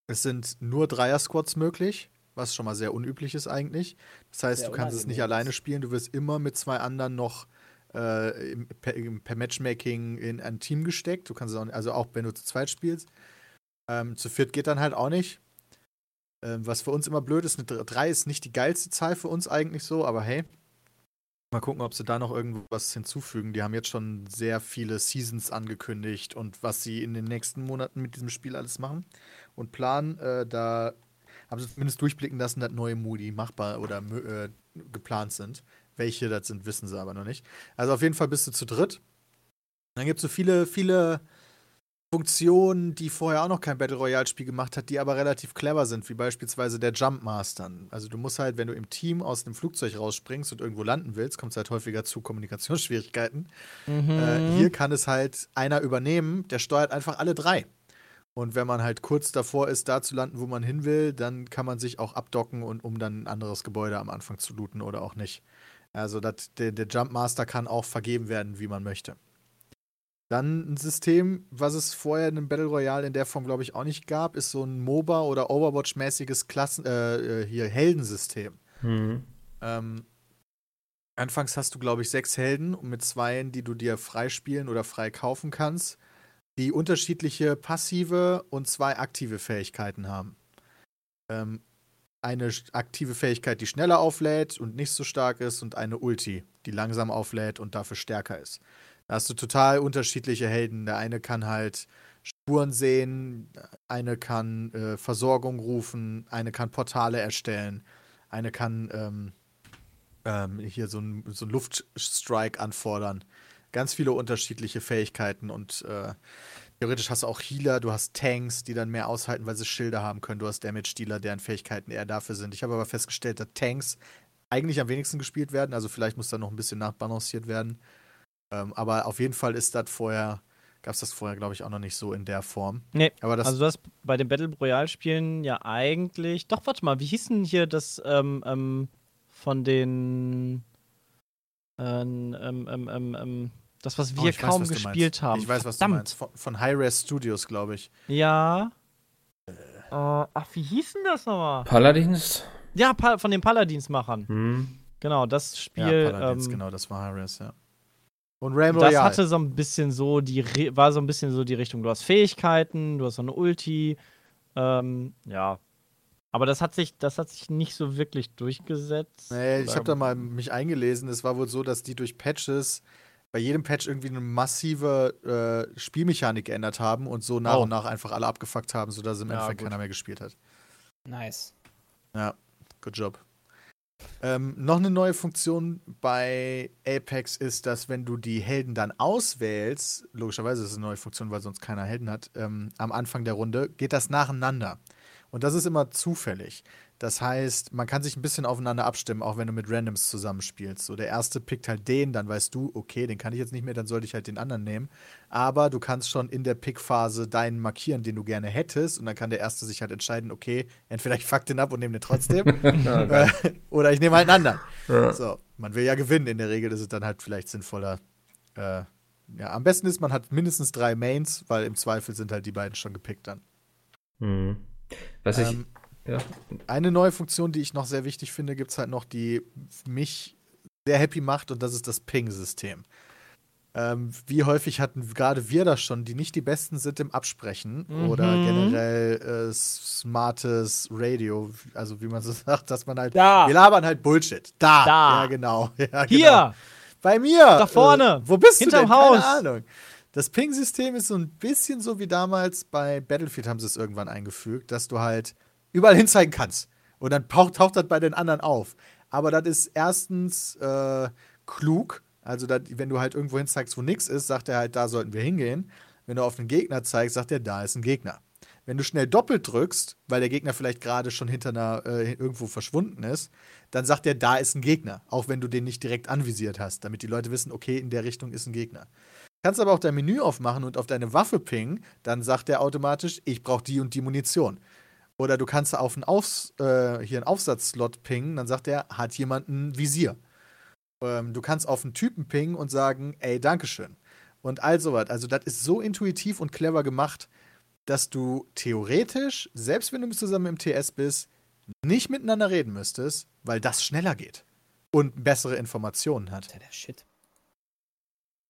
Es sind nur Dreier-Squads möglich, was schon mal sehr unüblich ist eigentlich. Das heißt, Sehr du kannst es nicht alleine spielen, du wirst immer mit zwei anderen noch äh, im, per, im, per Matchmaking in ein Team gesteckt. Du kannst es auch, also auch wenn du zu zweit spielst. Ähm, zu viert geht dann halt auch nicht. Ähm, was für uns immer blöd ist, eine 3 ist nicht die geilste Zahl für uns eigentlich so, aber hey. Mal gucken, ob sie da noch irgendwas hinzufügen. Die haben jetzt schon sehr viele Seasons angekündigt und was sie in den nächsten Monaten mit diesem Spiel alles machen und planen. Äh, da haben sie zumindest durchblicken lassen, dass neue Modi machbar oder äh, geplant sind. Welche das sind, wissen sie aber noch nicht. Also auf jeden Fall bist du zu dritt. Dann gibt es so viele, viele Funktionen, die vorher auch noch kein Battle Royale-Spiel gemacht hat, die aber relativ clever sind, wie beispielsweise der Jump Master. Also du musst halt, wenn du im Team aus dem Flugzeug rausspringst und irgendwo landen willst, kommt es halt häufiger zu Kommunikationsschwierigkeiten. Äh, hier kann es halt einer übernehmen, der steuert einfach alle drei. Und wenn man halt kurz davor ist, da zu landen, wo man hin will, dann kann man sich auch abdocken und um dann ein anderes Gebäude am Anfang zu looten oder auch nicht. Also dat, der, der Jump Master kann auch vergeben werden, wie man möchte. Dann ein System, was es vorher in einem Battle Royale in der Form, glaube ich, auch nicht gab, ist so ein MOBA- oder Overwatch-mäßiges Klassen, äh, äh, hier Heldensystem. Hm. Ähm, anfangs hast du, glaube ich, sechs Helden und mit zweien, die du dir freispielen oder frei kaufen kannst, die unterschiedliche passive und zwei aktive Fähigkeiten haben. Ähm, eine aktive Fähigkeit, die schneller auflädt und nicht so stark ist, und eine Ulti, die langsam auflädt und dafür stärker ist. Da hast du total unterschiedliche Helden. Der eine kann halt Spuren sehen, eine kann äh, Versorgung rufen, eine kann Portale erstellen, eine kann ähm, ähm, hier so einen so Luftstrike anfordern. Ganz viele unterschiedliche Fähigkeiten und äh, theoretisch hast du auch Healer, du hast Tanks, die dann mehr aushalten, weil sie Schilder haben können. Du hast Damage-Dealer, deren Fähigkeiten eher dafür sind. Ich habe aber festgestellt, dass Tanks eigentlich am wenigsten gespielt werden. Also vielleicht muss da noch ein bisschen nachbalanciert werden. Ähm, aber auf jeden Fall ist das vorher, gab es das vorher, glaube ich, auch noch nicht so in der Form. Nee, Aber das, also du hast bei den Battle Royale-Spielen ja eigentlich. Doch, warte mal, wie hieß denn hier das ähm, ähm, von den ähm, ähm, ähm, ähm, das, was Oh, wir weiß, kaum was du gespielt haben. Ich weiß, was Verdammt. du meinst. Von, von Hi-Res Studios, glaube ich. Ja. Äh, ach, wie hieß denn das nochmal? Paladins? Ja, Pa- von den Paladinsmachern. Hm. Genau, das Spiel. ja, Paladins, ähm, genau, das war Hi-Res, ja. Und Realm Das hatte so ein bisschen so die, Re- war so ein bisschen so die Richtung. Du hast Fähigkeiten, du hast so eine Ulti, ähm, ja. Aber das hat sich, das hat sich nicht so wirklich durchgesetzt. Nee, ich habe da mal mich eingelesen. Es war wohl so, dass die durch Patches bei jedem Patch irgendwie eine massive äh, Spielmechanik geändert haben und so nach Oh. und nach einfach alle abgefuckt haben, sodass im Ja, Endeffekt gut. keiner mehr gespielt hat. Nice. Ja, good job. Ähm, noch eine neue Funktion bei Apex ist, dass wenn du die Helden dann auswählst, logischerweise ist es eine neue Funktion, weil sonst keiner Helden hat, ähm, am Anfang der Runde, geht das nacheinander. Und das ist immer zufällig. Das heißt, man kann sich ein bisschen aufeinander abstimmen, auch wenn du mit Randoms zusammenspielst. So, der erste pickt halt den, dann weißt du, okay, den kann ich jetzt nicht mehr, dann sollte ich halt den anderen nehmen. Aber du kannst schon in der Pickphase deinen markieren, den du gerne hättest. Und dann kann der erste sich halt entscheiden, okay, entweder ich fuck den ab und nehme den trotzdem. äh, oder ich nehme halt einen anderen. Ja. So, man will ja gewinnen. In der Regel ist es dann halt vielleicht sinnvoller. Äh, ja, am besten ist, man hat mindestens drei Mains, weil im Zweifel sind halt die beiden schon gepickt dann. Hm. Was ich. Ähm, Ja. Eine neue Funktion, die ich noch sehr wichtig finde, gibt es halt noch, die mich sehr happy macht, und das ist das Ping-System. Ähm, wie häufig hatten gerade wir das schon, die nicht die Besten sind im Absprechen Mhm. oder generell äh, smartes Radio, also wie man so sagt, dass man halt. Da. Wir labern halt Bullshit. Da. Da. Ja, genau. Ja, Hier! Genau. Bei mir. Da vorne. Äh, wo bist Hinterm du denn? Haus. Keine Ahnung. Das Ping-System ist so ein bisschen so wie damals bei Battlefield haben sie es irgendwann eingefügt, dass du halt überall hinzeigen kannst. Und dann taucht, das bei den anderen auf. Aber das ist erstens äh, klug. Also, dat, wenn du halt irgendwo hinzeigst, wo nichts ist, sagt er halt, da sollten wir hingehen. Wenn du auf einen Gegner zeigst, sagt er, da ist ein Gegner. Wenn du schnell doppelt drückst, weil der Gegner vielleicht gerade schon hinter einer äh, irgendwo verschwunden ist, dann sagt er, da ist ein Gegner. Auch wenn du den nicht direkt anvisiert hast, damit die Leute wissen, okay, in der Richtung ist ein Gegner. Kannst aber auch dein Menü aufmachen und auf deine Waffe pingen, dann sagt er automatisch, ich brauche die und die Munition. Oder du kannst auf einen, Aufs äh, hier einen Aufsatzslot pingen, dann sagt er, hat jemand ein Visier. Ähm, du kannst auf einen Typen pingen und sagen, ey, Dankeschön. Und all sowas. Also, das ist so intuitiv und clever gemacht, dass du theoretisch, selbst wenn du zusammen im TS bist, nicht miteinander reden müsstest, weil das schneller geht und bessere Informationen hat. Der Shit.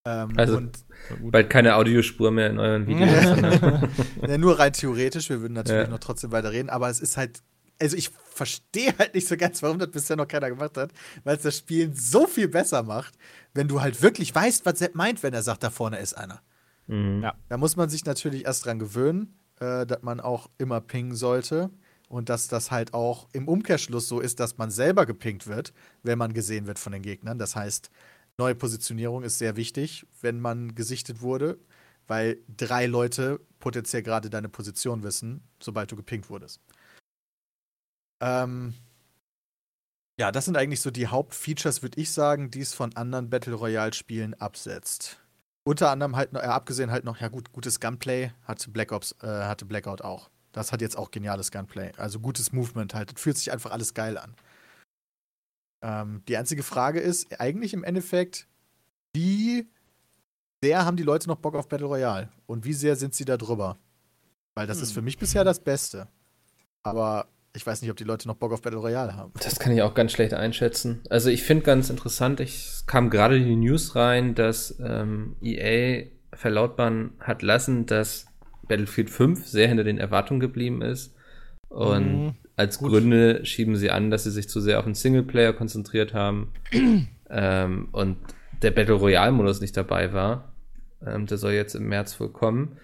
Ähm, Also- und Bald keine Audiospur mehr in euren Videos. Ja, nur rein theoretisch, wir würden natürlich Ja. noch trotzdem weiter reden, aber es ist halt, also ich verstehe halt nicht so ganz, warum das bisher noch keiner gemacht hat, weil es das Spielen so viel besser macht, wenn du halt wirklich weißt, was Sepp meint, wenn er sagt, da vorne ist einer. Mhm. Ja. Da muss man sich natürlich erst dran gewöhnen, äh, dass man auch immer pingen sollte und dass das halt auch im Umkehrschluss so ist, dass man selber gepinkt wird, wenn man gesehen wird von den Gegnern. Das heißt, neue Positionierung ist sehr wichtig, wenn man gesichtet wurde, weil drei Leute potenziell gerade deine Position wissen, sobald du gepinkt wurdest. Ähm, ja, das sind eigentlich so die Hauptfeatures, würde ich sagen, die es von anderen Battle Royale-Spielen absetzt. Unter anderem halt noch, äh, abgesehen halt noch, ja gut, gutes Gunplay hatte Black Ops, äh, hatte Blackout auch. Das hat jetzt auch geniales Gunplay. Also gutes Movement halt. Fühlt sich einfach alles geil an. Ähm, die einzige Frage ist eigentlich im Endeffekt, wie sehr haben die Leute noch Bock auf Battle Royale? Und wie sehr sind sie da drüber? Weil das ist Hm. für mich bisher das Beste. Aber ich weiß nicht, ob die Leute noch Bock auf Battle Royale haben. Das kann ich auch ganz schlecht einschätzen. Also ich finde ganz interessant, ich es kam gerade in die News rein, dass ähm, EA verlautbaren hat lassen, dass Battlefield 5 sehr hinter den Erwartungen geblieben ist. Und Mhm. Als Gründe schieben sie an, dass sie sich zu sehr auf den Singleplayer konzentriert haben ähm, und der Battle Royale Modus nicht dabei war. Ähm, der soll jetzt im März wohl kommen.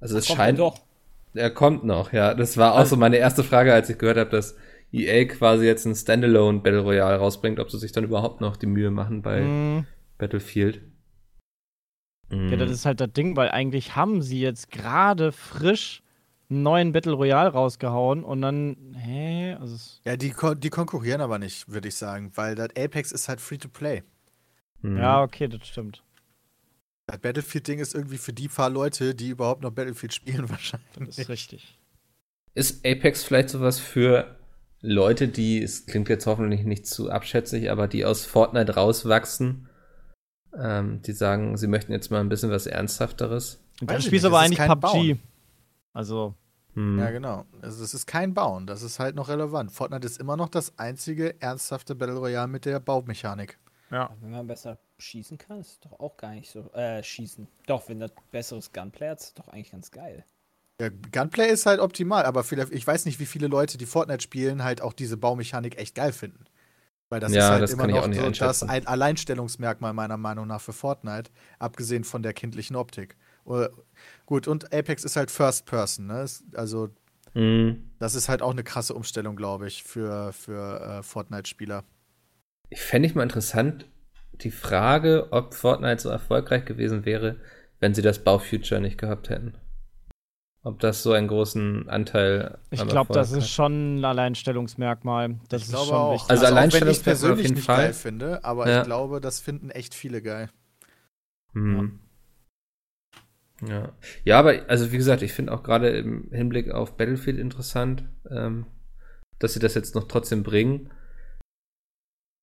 Also es scheint doch. er kommt noch, ja. Das war auch so meine erste Frage, als ich gehört habe, dass EA quasi jetzt ein Standalone Battle Royale rausbringt, ob sie sich dann überhaupt noch die Mühe machen bei Mhm. Battlefield. Mhm. Ja, das ist halt das Ding, weil eigentlich haben sie jetzt gerade frisch einen neuen Battle Royale rausgehauen und dann, hä? Also, Ja, die, die konkurrieren aber nicht, würde ich sagen, weil das Apex ist halt Free-to-Play. Mhm. ja, okay, das stimmt. Das Battlefield-Ding ist irgendwie für die paar Leute, die überhaupt noch Battlefield spielen, Das wahrscheinlich. ist richtig. Ist Apex vielleicht sowas für Leute, die, es klingt jetzt hoffentlich nicht zu abschätzig, aber die aus Fortnite rauswachsen Ähm, die sagen, sie möchten jetzt mal ein bisschen was Ernsthafteres. Spielst du nicht, aber das eigentlich kein PUBG. Bauen. Also, Hm. Ja, genau. Also es ist kein Bauen, das ist halt noch relevant. Fortnite ist immer noch das einzige ernsthafte Battle Royale mit der Baumechanik. ja. Wenn man besser schießen kann, ist doch auch gar nicht so. Äh, schießen. Doch, wenn das besseres Gunplay hat, ist doch eigentlich ganz geil. Ja, Gunplay ist halt optimal, aber vielleicht, ich weiß nicht, wie viele Leute, die Fortnite spielen, halt auch diese Baumechanik echt geil finden. Weil das Ja, ist halt das immer noch so das ein Alleinstellungsmerkmal meiner Meinung nach für Fortnite, abgesehen von der kindlichen Optik. Oder, gut, und Apex ist halt First Person, ne? Also Hm. das ist halt auch eine krasse Umstellung, glaube ich, für, für äh, Fortnite-Spieler. Ich fände ich mal interessant, die Frage, ob Fortnite so erfolgreich gewesen wäre, wenn sie das Baufeature nicht gehabt hätten. Ob das so einen großen Anteil Ich glaube, das ist schon ein Alleinstellungsmerkmal. Das ich ist glaube schon auch. wichtig. Also auch wenn ich persönlich nicht Fall. geil finde, aber Ja. ich glaube, das finden echt viele geil. Hm. Ja. ja, aber also wie gesagt, ich finde auch gerade im Hinblick auf Battlefield interessant, ähm, dass sie das jetzt noch trotzdem bringen.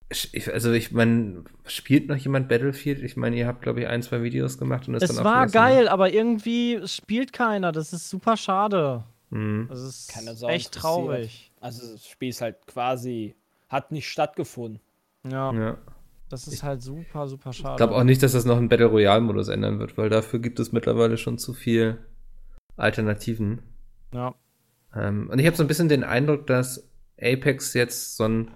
Ich, also ich meine, spielt noch jemand Battlefield? Ich meine, ihr habt glaube ich ein, zwei Videos gemacht und das Es dann war geil, aber irgendwie spielt keiner. Das ist super schade. Hm. Das ist Keine Sau echt traurig. Also das Spiel ist halt quasi, hat nicht stattgefunden. Ja, Ja. Das ist halt super, super schade. Ich glaube auch nicht, dass das noch einen Battle Royale-Modus ändern wird, weil dafür gibt es mittlerweile schon zu viel Alternativen. Ja. Ähm, und ich habe so ein bisschen den Eindruck, dass Apex jetzt so ein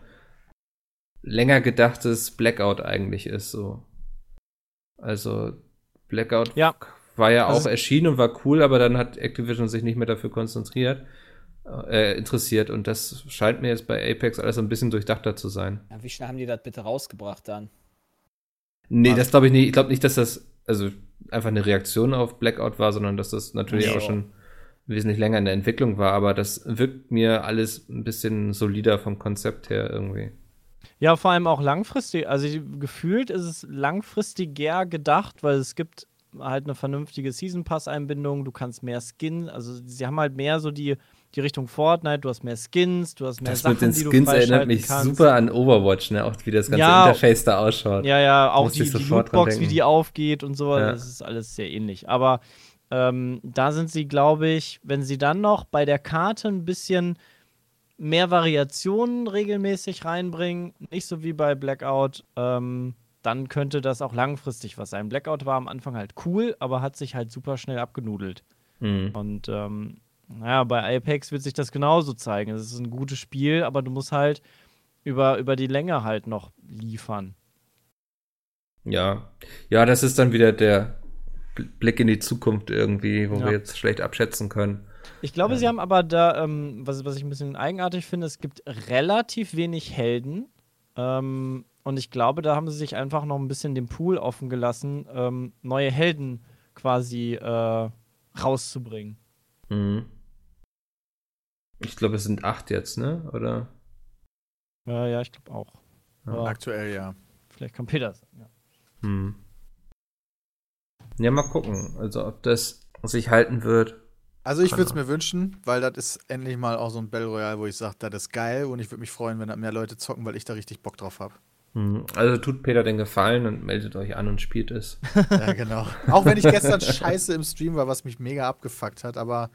länger gedachtes Blackout eigentlich ist. So. Also Blackout Ja. war ja auch Also- erschienen und war cool, aber dann hat Activision sich nicht mehr dafür konzentriert, äh, interessiert. Und das scheint mir jetzt bei Apex alles ein bisschen durchdachter zu sein. Ja, wie schnell haben die das bitte rausgebracht dann? Nee, das glaube ich nicht. Ich glaube nicht, dass das also einfach eine Reaktion auf Blackout war, sondern dass das natürlich Nee. auch schon wesentlich länger in der Entwicklung war. Aber das wirkt mir alles ein bisschen solider vom Konzept her irgendwie. Ja, vor allem auch langfristig. Also gefühlt ist es langfristiger gedacht, weil es gibt halt eine vernünftige Season Pass Einbindung. Du kannst mehr Skin. Also sie haben halt mehr so die, die Richtung Fortnite. Du hast mehr Skins, du hast mehr Das Sachen, mit den die du Skins erinnert mich kannst. super an Overwatch, ne? Auch wie das ganze Ja. Interface da ausschaut. Ja, ja, auch Musste die, die Lootbox, wie die aufgeht und so, Ja. das ist alles sehr ähnlich. Aber ähm, da sind sie, glaube ich, wenn sie dann noch bei der Karte ein bisschen mehr Variationen regelmäßig reinbringen, nicht so wie bei Blackout, ähm, dann könnte das auch langfristig was sein. Blackout war am Anfang halt cool, aber hat sich halt super schnell abgenudelt. Mhm. Und ähm, naja, bei Apex wird sich das genauso zeigen. Es ist ein gutes Spiel, aber du musst halt über, über die Länge halt noch liefern. Ja. Ja, das ist dann wieder der Bl- Blick in die Zukunft irgendwie, wo Ja. wir jetzt schlecht abschätzen können. Ich glaube, Ja. sie haben aber da, ähm, was, was ich ein bisschen eigenartig finde, es gibt relativ wenig Helden. Ähm, und ich glaube, da haben sie sich einfach noch ein bisschen den Pool offen gelassen, ähm, neue Helden quasi äh, rauszubringen. Mhm. Ich glaube, es sind acht jetzt, ne? Oder? Ja, ja, ich glaube auch. Ja. Aktuell ja. vielleicht kann Peter sagen. Ja. Hm. Ja, mal gucken. Also, ob das sich halten wird. Also ich würde es mir wünschen, weil das ist endlich mal auch so ein Battle Royale, wo ich sage, das ist geil und ich würde mich freuen, wenn da mehr Leute zocken, weil ich da richtig Bock drauf habe. Hm. Also, tut Peter den Gefallen und meldet euch an und spielt es. Ja, genau. Auch wenn ich gestern scheiße im Stream war, was mich mega abgefuckt hat, aber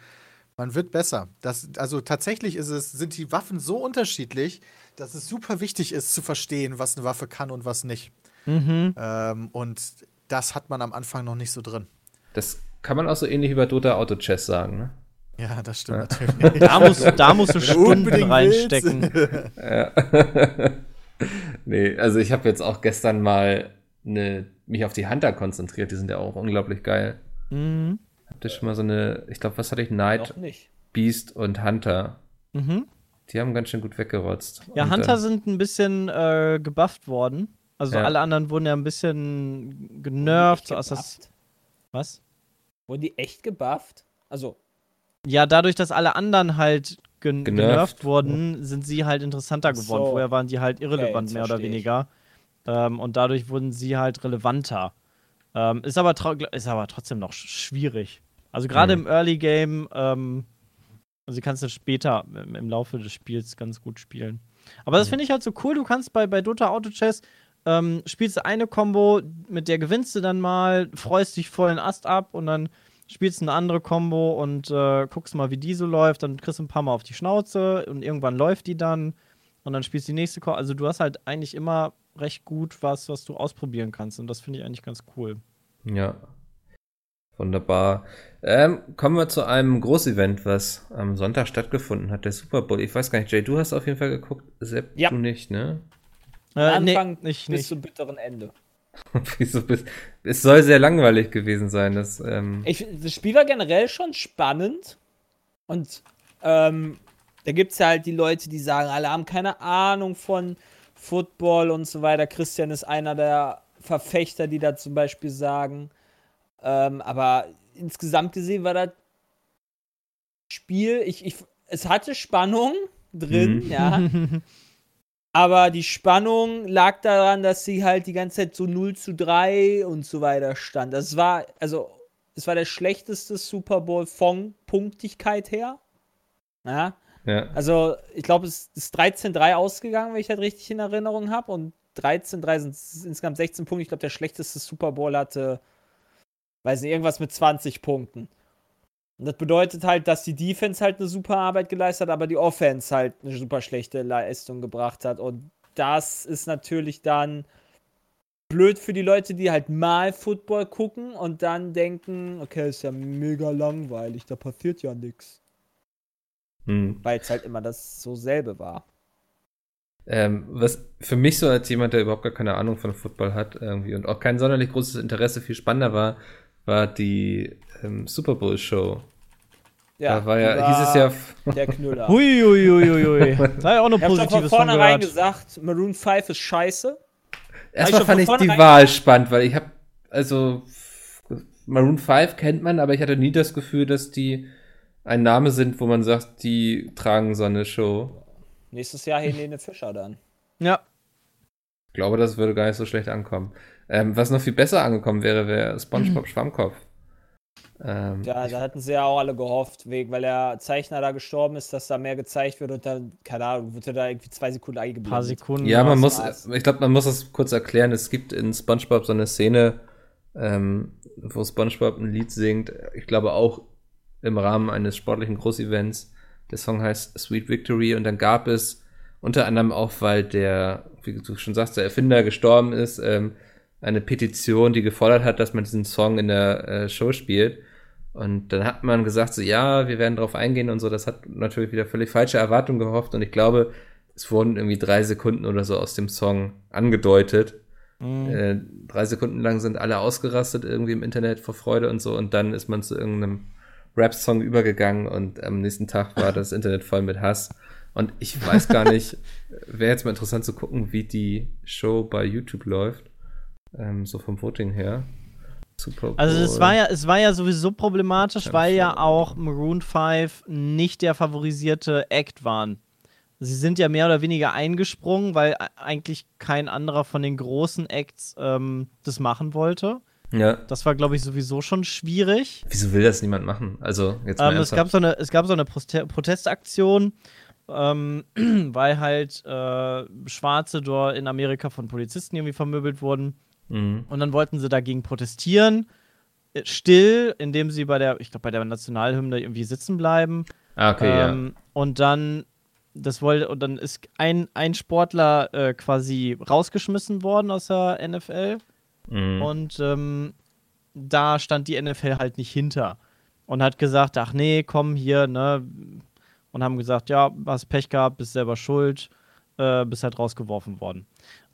man wird besser. Das, also tatsächlich ist es, sind die Waffen so unterschiedlich, dass es super wichtig ist zu verstehen, was eine Waffe kann und was nicht. Mhm. Ähm, und das hat man am Anfang noch nicht so drin. Das kann man auch so ähnlich wie bei Dota Auto Chess sagen, ne? Ja, das stimmt Ja. natürlich. Da musst, du- da musst du Stunden unbedingt reinstecken. Ja. nee, also ich habe jetzt auch gestern mal eine, mich auf die Hunter konzentriert, die sind ja auch unglaublich geil. Mhm. Habt ihr schon mal so eine, ich glaube, was hatte ich? Knight. Beast und Hunter. Mhm. Die haben ganz schön gut weggerotzt. Ja, Und, Hunter äh, sind ein bisschen äh, gebufft worden. Also Ja. alle anderen wurden ja ein bisschen genervt. So gebufft? was? Wurden die echt gebufft? Also, Ja, dadurch, dass alle anderen halt gen Genervt. genervt wurden, sind sie halt interessanter Ach so. geworden. Vorher waren die halt irrelevant, jetzt mehr oder weniger. Ähm, und dadurch wurden sie halt relevanter. Ähm, ist, aber ist aber trotzdem noch sch- schwierig. Also gerade Mhm. im Early Game, ähm, also kannst du später im, im Laufe des Spiels ganz gut spielen. Aber das Mhm. finde ich halt so cool. Du kannst bei, bei Dota Auto Chess ähm, spielst du eine Combo, mit der gewinnst du dann mal, freust dich voll den Ast ab und dann spielst du eine andere Combo und äh, guckst mal, wie die so läuft. Dann kriegst du ein paar Mal auf die Schnauze und irgendwann läuft die dann und dann spielst du die nächste Combo. Also du hast halt eigentlich immer recht gut was, was du ausprobieren kannst und das finde ich eigentlich ganz cool. Ja. Wunderbar. Ähm, kommen wir zu einem Großevent, was am Sonntag stattgefunden hat, der Super Bowl. Ich weiß gar nicht, Jay, du hast auf jeden Fall geguckt, Sepp, Ja. du nicht, ne? Äh, Anfang nee, nicht, bis nicht. zum bitteren Ende. Wieso bist Es soll sehr langweilig gewesen sein. Das, ähm, Ich, das Spiel war generell schon spannend. Und ähm, da gibt es ja halt die Leute, die sagen, alle haben keine Ahnung von Football und so weiter. Christian ist einer der Verfechter, die da zum Beispiel sagen. Ähm, aber insgesamt gesehen war das Spiel, ich, ich, es hatte Spannung drin, Mhm. ja. Aber die Spannung lag daran, dass sie halt die ganze Zeit so 0 zu 3 und so weiter stand. Das war, also, es war der schlechteste Super Bowl von Punktigkeit her. Ja, ja. also ich glaube, es ist 13-3 ausgegangen, wenn ich das richtig in Erinnerung habe. Und 13-3 sind insgesamt 16 Punkte. Ich glaube, der schlechteste Super Bowl hatte, weiß nicht, irgendwas mit 20 Punkten. Und das bedeutet halt, dass die Defense halt eine super Arbeit geleistet hat, aber die Offense halt eine super schlechte Leistung gebracht hat. Und das ist natürlich dann blöd für die Leute, die halt mal Football gucken und dann denken, okay, ist ja mega langweilig, da passiert ja nichts. Hm. Weil es halt immer das so selbe war. Ähm, was für mich so als jemand, der überhaupt gar keine Ahnung von Football hat irgendwie und auch kein sonderlich großes Interesse, viel spannender war, war die ähm, Super Bowl Show. da war ja, hieß es ja, Der Knüller. Hui, hui, hui, hui, hui. Da ja auch noch Ich hab schon von vornherein gesagt, Maroon 5 ist scheiße. erstmal fand ich die Wahl spannend, weil ich habe, also Maroon 5 kennt man, aber ich hatte nie das Gefühl, dass die ein Name sind, wo man sagt, die tragen so eine Show. Nächstes Jahr Helene Fischer dann. Ja, Ich glaube, das würde gar nicht so schlecht ankommen. Ähm, was noch viel besser angekommen wäre, wäre SpongeBob Schwammkopf. Ähm, Ja, da hatten sie ja auch alle gehofft, wegen, weil der Zeichner da gestorben ist, dass da mehr gezeigt wird und dann, keine Ahnung, wird er da irgendwie zwei Sekunden ein eingeblendet. paar Sekunden. Ja, man muss, war's. ich glaube, man muss das kurz erklären. Es gibt in SpongeBob so eine Szene, ähm, wo SpongeBob ein Lied singt. Ich glaube auch im Rahmen eines sportlichen Großevents. Der Song heißt Sweet Victory und dann gab es unter anderem auch, weil der, wie du schon sagst, der Erfinder gestorben ist, ähm, eine Petition, die gefordert hat, dass man diesen Song in der äh, Show spielt. Und dann hat man gesagt, so ja, wir werden darauf eingehen und so. Das hat natürlich wieder völlig falsche Erwartungen gehofft. Und ich glaube, es wurden irgendwie drei Sekunden oder so aus dem Song angedeutet. Mhm. Äh, drei Sekunden lang sind alle ausgerastet irgendwie im Internet vor Freude und so. Und dann ist man zu irgendeinem Rap-Song übergegangen und am nächsten Tag war das Internet voll mit Hass. Und ich weiß gar nicht, wäre jetzt mal interessant zu gucken, wie die Show bei YouTube läuft. Ähm, so vom Voting her. Super Also es war ja, es war ja sowieso problematisch, weil ja auch Maroon 5 nicht der favorisierte Act waren. Sie sind ja mehr oder weniger eingesprungen, weil e- eigentlich kein anderer von den großen Acts ähm, das machen wollte. Ja. Das war, glaube ich, sowieso schon schwierig. Wieso will das niemand machen? Also, jetzt mal Ähm, es, gab so eine, es gab so eine Protestaktion, ähm, weil halt äh, Schwarze dort in Amerika von Polizisten irgendwie vermöbelt wurden. Mhm. Und dann wollten sie dagegen protestieren. äh, Still, indem sie bei der, ich glaube, bei der Nationalhymne irgendwie sitzen bleiben. Ah, okay, ähm, Und dann, das wollte, und dann ist ein, ein Sportler äh, quasi rausgeschmissen worden aus der NFL. ja. Mhm. Und ähm, da stand die NFL halt nicht hinter. Und hat gesagt, ach nee, komm hier, ne? Und haben gesagt, ja, hast Pech gehabt, bist selber schuld, äh, bist halt rausgeworfen worden.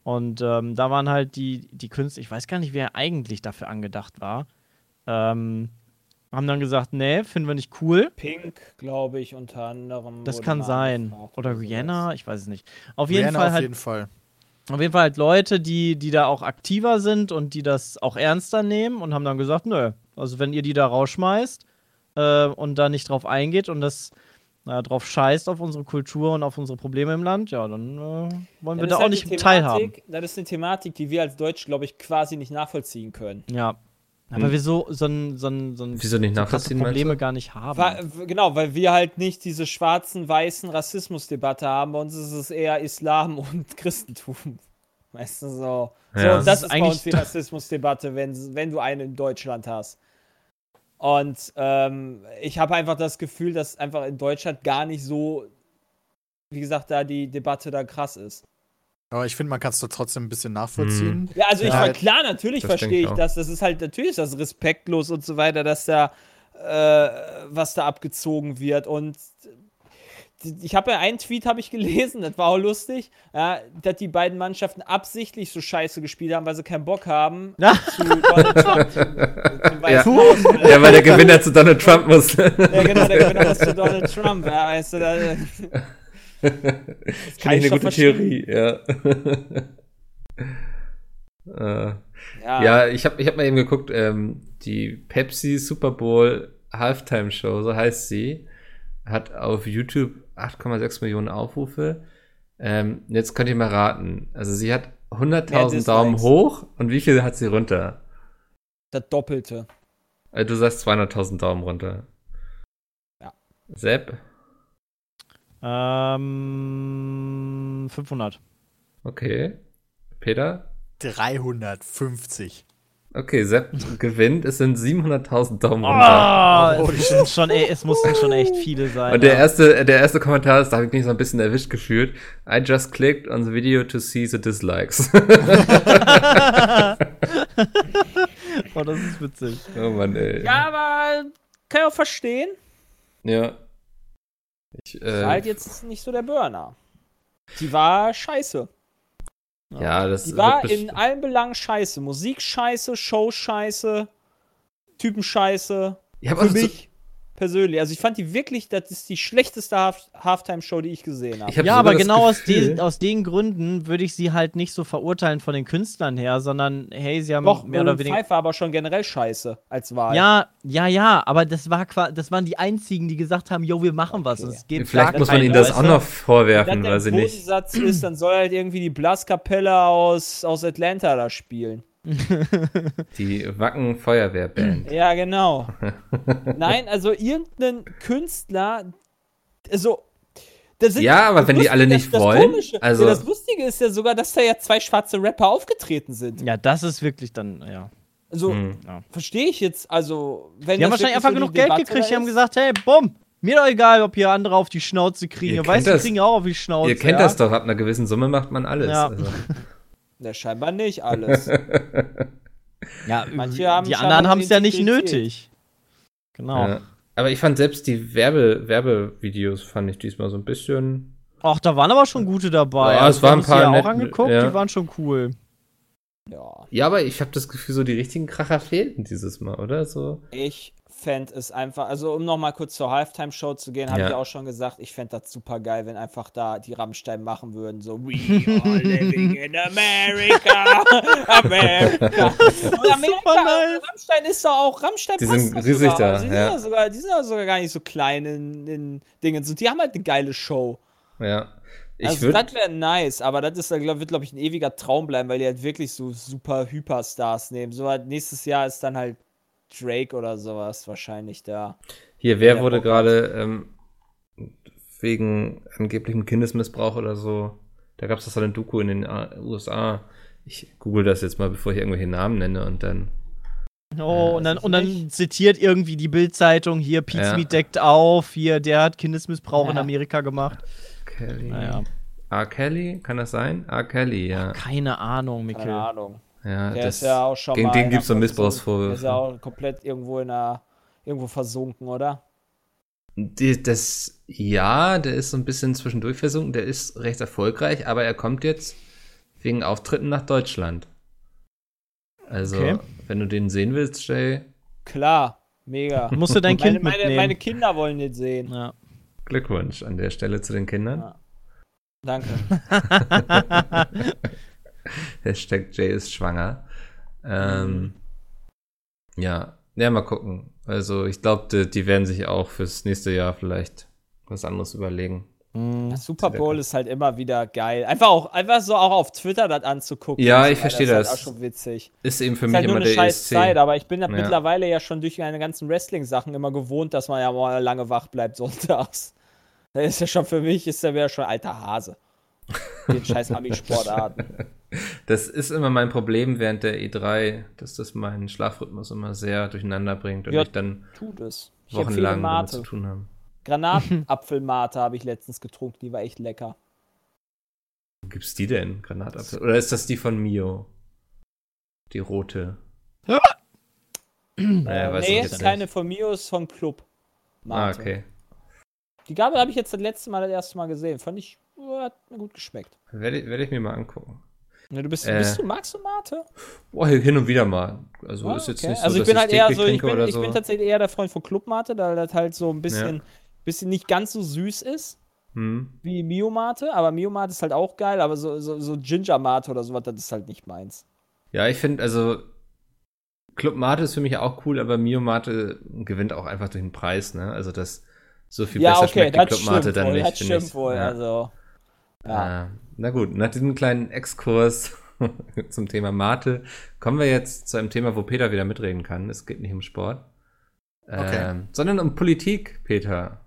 Und ähm, da waren halt die, die Künstler, ich weiß gar nicht, wer eigentlich dafür angedacht war, ähm, haben dann gesagt, nee, finden wir nicht cool. Pink, glaube ich, unter anderem. Das kann sein. Oder. Rihanna, ich weiß es nicht. Auf jeden Rihanna Fall auf halt jeden Fall. auf jeden Fall halt Leute, die, die da auch aktiver sind und die das auch ernster nehmen und haben dann gesagt, nö, also wenn ihr die da rausschmeißt äh, und da nicht drauf eingeht und das äh, drauf scheißt auf unsere Kultur und auf unsere Probleme im Land, ja, dann äh, wollen wir Das da ist auch halt nicht die teilhaben. Thematik- Das ist eine Thematik, die wir als Deutsch, glaube ich, quasi nicht nachvollziehen können. Ja. Aber Hm. wir so, so ein, so ein, so ein Wieso nicht nachvollziehen, Probleme gar nicht haben. Wa- w- genau, weil wir halt nicht diese schwarzen, weißen Rassismusdebatte haben. Bei uns ist es eher Islam und Christentum. Weißt du, so. Ja. so Das das ist ist bei eigentlich uns die Rassismusdebatte, wenn, wenn du eine in Deutschland hast. Und ähm, ich habe einfach das Gefühl, dass einfach in Deutschland gar nicht so, wie gesagt, da die Debatte da krass ist. Aber ich finde, man kann es doch trotzdem ein bisschen nachvollziehen. Ja, also ich Ja, war klar, natürlich verstehe ich ich auch. das. Das ist halt, natürlich ist das respektlos und so weiter, dass da, äh, was da abgezogen wird. Und ich habe ja einen Tweet habe ich gelesen, das war auch lustig, ja, dass die beiden Mannschaften absichtlich so scheiße gespielt haben, weil sie keinen Bock haben Ja. zu Donald Trump. Weißen Ja. Haus. Ja, weil der Gewinner zu Donald Trump muss. Ja, genau, der Gewinner ist zu Donald Trump. Ja, weißt du, da, das Finde ich ich eine gute. Theorie, ja. äh, Ja, ja, ich habe ich hab mal eben geguckt, ähm, die Pepsi Super Bowl Halftime Show, so heißt sie, hat auf YouTube 8,6 Millionen Aufrufe. Ähm, jetzt könnt ihr mal raten. Also sie hat Mehr 100.000 Dislikes. Daumen hoch und wie viel hat sie runter? das Doppelte. Äh, du sagst 200.000 Daumen runter. Ja. Sepp? Ähm, 500. Okay. Peter? 350. Okay, Sepp gewinnt. Es sind 700.000 Daumen Oh, runter. Oh, es, sind schon, ey, es mussten schon echt viele sein. Und der ja. erste, der erste Kommentar ist, da habe ich mich so ein bisschen erwischt gefühlt. I just clicked on the video to see the dislikes. oh, das ist witzig. oh Mann, ey. Ja, aber kann ich auch verstehen. Ja. Ich, War äh, halt jetzt nicht so der Burner. Die war scheiße. Ja, das Die war in allen Belangen scheiße. Musik scheiße, Show scheiße, Typen scheiße. Hab Für auch so, mich persönlich. Also ich fand die wirklich, das ist die schlechteste Half Halftime-Show, die ich gesehen habe. ich hab Ja, aber genau aus den, aus den Gründen würde ich sie halt nicht so verurteilen von den Künstlern her, sondern hey, sie haben Doch, mehr oder weniger. 5 war aber schon generell scheiße als Wahl. Ja, ja, ja, aber das war das waren die einzigen, die gesagt haben, jo, wir machen was. Okay. Und es geht Vielleicht muss man ihnen das auch noch Wenn vorwerfen, weil sie der nicht. Bodensatz ist, dann soll halt irgendwie die Blaskapelle aus, aus Atlanta da spielen. Die Wacken Feuerwehrband. Ja, genau. Nein, also irgendein Künstler, also. das sind- Ja, aber das wenn die alle das- nicht das wollen, Komische, also- ja, das Lustige ist ja sogar, dass da ja zwei schwarze Rapper aufgetreten sind. Ja, das ist wirklich dann, ja. Also, Hm. verstehe ich jetzt, also, wenn Die haben das wahrscheinlich einfach so genug Geld Debatte gekriegt, die haben gesagt, hey, bumm, mir doch egal, ob hier andere auf die Schnauze kriegen. Ihr Ihr weißt, kennt die das. kriegen auch auf die Schnauze. Ihr kennt ja? das doch, ab einer gewissen Summe macht man alles. Ja. Also. Ne, scheinbar nicht alles. Ja, Manche haben die anderen haben es ja nicht nötig. Genau. Ja. Aber ich fand selbst die Werbe Werbevideos fand ich diesmal so ein bisschen. Ach, da waren aber schon gute dabei. Ja, Also, es waren wir haben ein paar die ja nett- auch angeguckt, ja. die waren schon cool. ja. Ja, aber ich habe das Gefühl, so die richtigen Kracher fehlten dieses Mal, oder? So. Ich fände es einfach, also um nochmal kurz zur Halftime-Show zu gehen, habe Ja. ich auch schon gesagt, ich fände das super geil, wenn einfach da die Rammstein machen würden, so We are living in America, America. Und Amerika. Rammstein ist doch auch, Rammstein Die sind doch riesig da, die, ja. sind sogar, die sind ja sogar gar nicht so klein in, in Dingen. Und die haben halt eine geile Show. Ja. Ich also das wäre nice, aber das ist, glaub, wird, glaube ich, ein ewiger Traum bleiben, weil die halt wirklich so super Hyperstars nehmen. So halt nächstes Jahr ist dann halt Drake oder sowas wahrscheinlich da. Hier, wer wurde gerade ähm, wegen angeblichem Kindesmissbrauch oder so? Da gab es das eine Doku in den A- USA. Ich google das jetzt mal, bevor ich irgendwelche Namen nenne und dann. Oh, und dann, und dann zitiert irgendwie die Bildzeitung hier, Pete Ja. Smith deckt auf, hier, der hat Kindesmissbrauch in Ja. Amerika gemacht. Kelly. Naja, R. Kelly, kann das sein? R. Kelly, ja. keine Ahnung, Mikkel. Keine Ahnung. Ja Der das, ist ja auch schon gegen mal. den gibt es so einer- Der Missbrauchsvorwürfe. ist ja auch komplett irgendwo in einer. Irgendwo versunken, oder? Die, das, ja, der ist so ein bisschen zwischendurch versunken. Der ist recht erfolgreich, aber er kommt jetzt wegen Auftritten nach Deutschland. Also, Okay. wenn du den sehen willst, Jay, Klar, mega. Musst du dein meine, Kind meine, mitnehmen. meine Kinder wollen den sehen. ja. Glückwunsch an der Stelle zu den Kindern. Ja. Danke. Hashtag Jay ist schwanger. Ähm, ja, ja, mal gucken. Also, ich glaube, die, die werden sich auch fürs nächste Jahr vielleicht was anderes überlegen. Mhm. Super Bowl ist halt immer wieder geil. Einfach auch, einfach so auch auf Twitter das anzugucken. Ja, so ich verstehe ist halt das. auch schon witzig. Ist eben für Ist mich halt nur immer eine der scheiß ESC. Zeit, aber ich bin ja Ja. mittlerweile ja schon durch meine ganzen Wrestling-Sachen immer gewohnt, dass man ja mal lange wach bleibt sonntags. Das ist ja schon für mich, ist ja wieder schon alter Hase. Den scheiß Ami-Sportarten. Das ist immer mein Problem während der E3, dass das meinen Schlafrhythmus immer sehr durcheinander bringt und Ja, ich dann Tut es. Ich wochenlang damit zu tun habe. Granatapfelmate habe ich letztens getrunken, die war echt lecker. Wo gibt's die denn? Granatapfel? Oder ist das die von Mio? Die rote. naja, weiß nee, ich ist jetzt keine nicht. von mir, ist von Club. Ah, Mate. okay. Die Gabel habe ich jetzt das letzte Mal das erste Mal gesehen. Fand ich, hat mir gut geschmeckt. Werde ich, werd ich mir mal angucken. Ne, du bist, Äh. bist du, magst du Mate? Boah, hin und wieder mal. Also Ah, ist jetzt okay. nicht so, also ich bin halt eher so, ich bin, ich bin tatsächlich eher der Freund von Clubmate, da das halt so ein bisschen, Ja. bisschen nicht ganz so süß ist Hm. wie Mio Mate, aber Mio Mate ist halt auch geil, aber so, so, so Ginger Mate oder sowas, das ist halt nicht meins. Ja, ich finde, also Club Mate ist für mich auch cool, aber Mio Mate gewinnt auch einfach durch den Preis, ne? Also das so viel ja, besser okay, schmeckt die Club Mate dann wohl, nicht. das stimmt ich. wohl, Ja. also. Ja. Äh, na gut, nach diesem kleinen Exkurs zum Thema Mate kommen wir jetzt zu einem Thema, wo Peter wieder mitreden kann. Es geht nicht um Sport, Okay. ähm, sondern um Politik, Peter.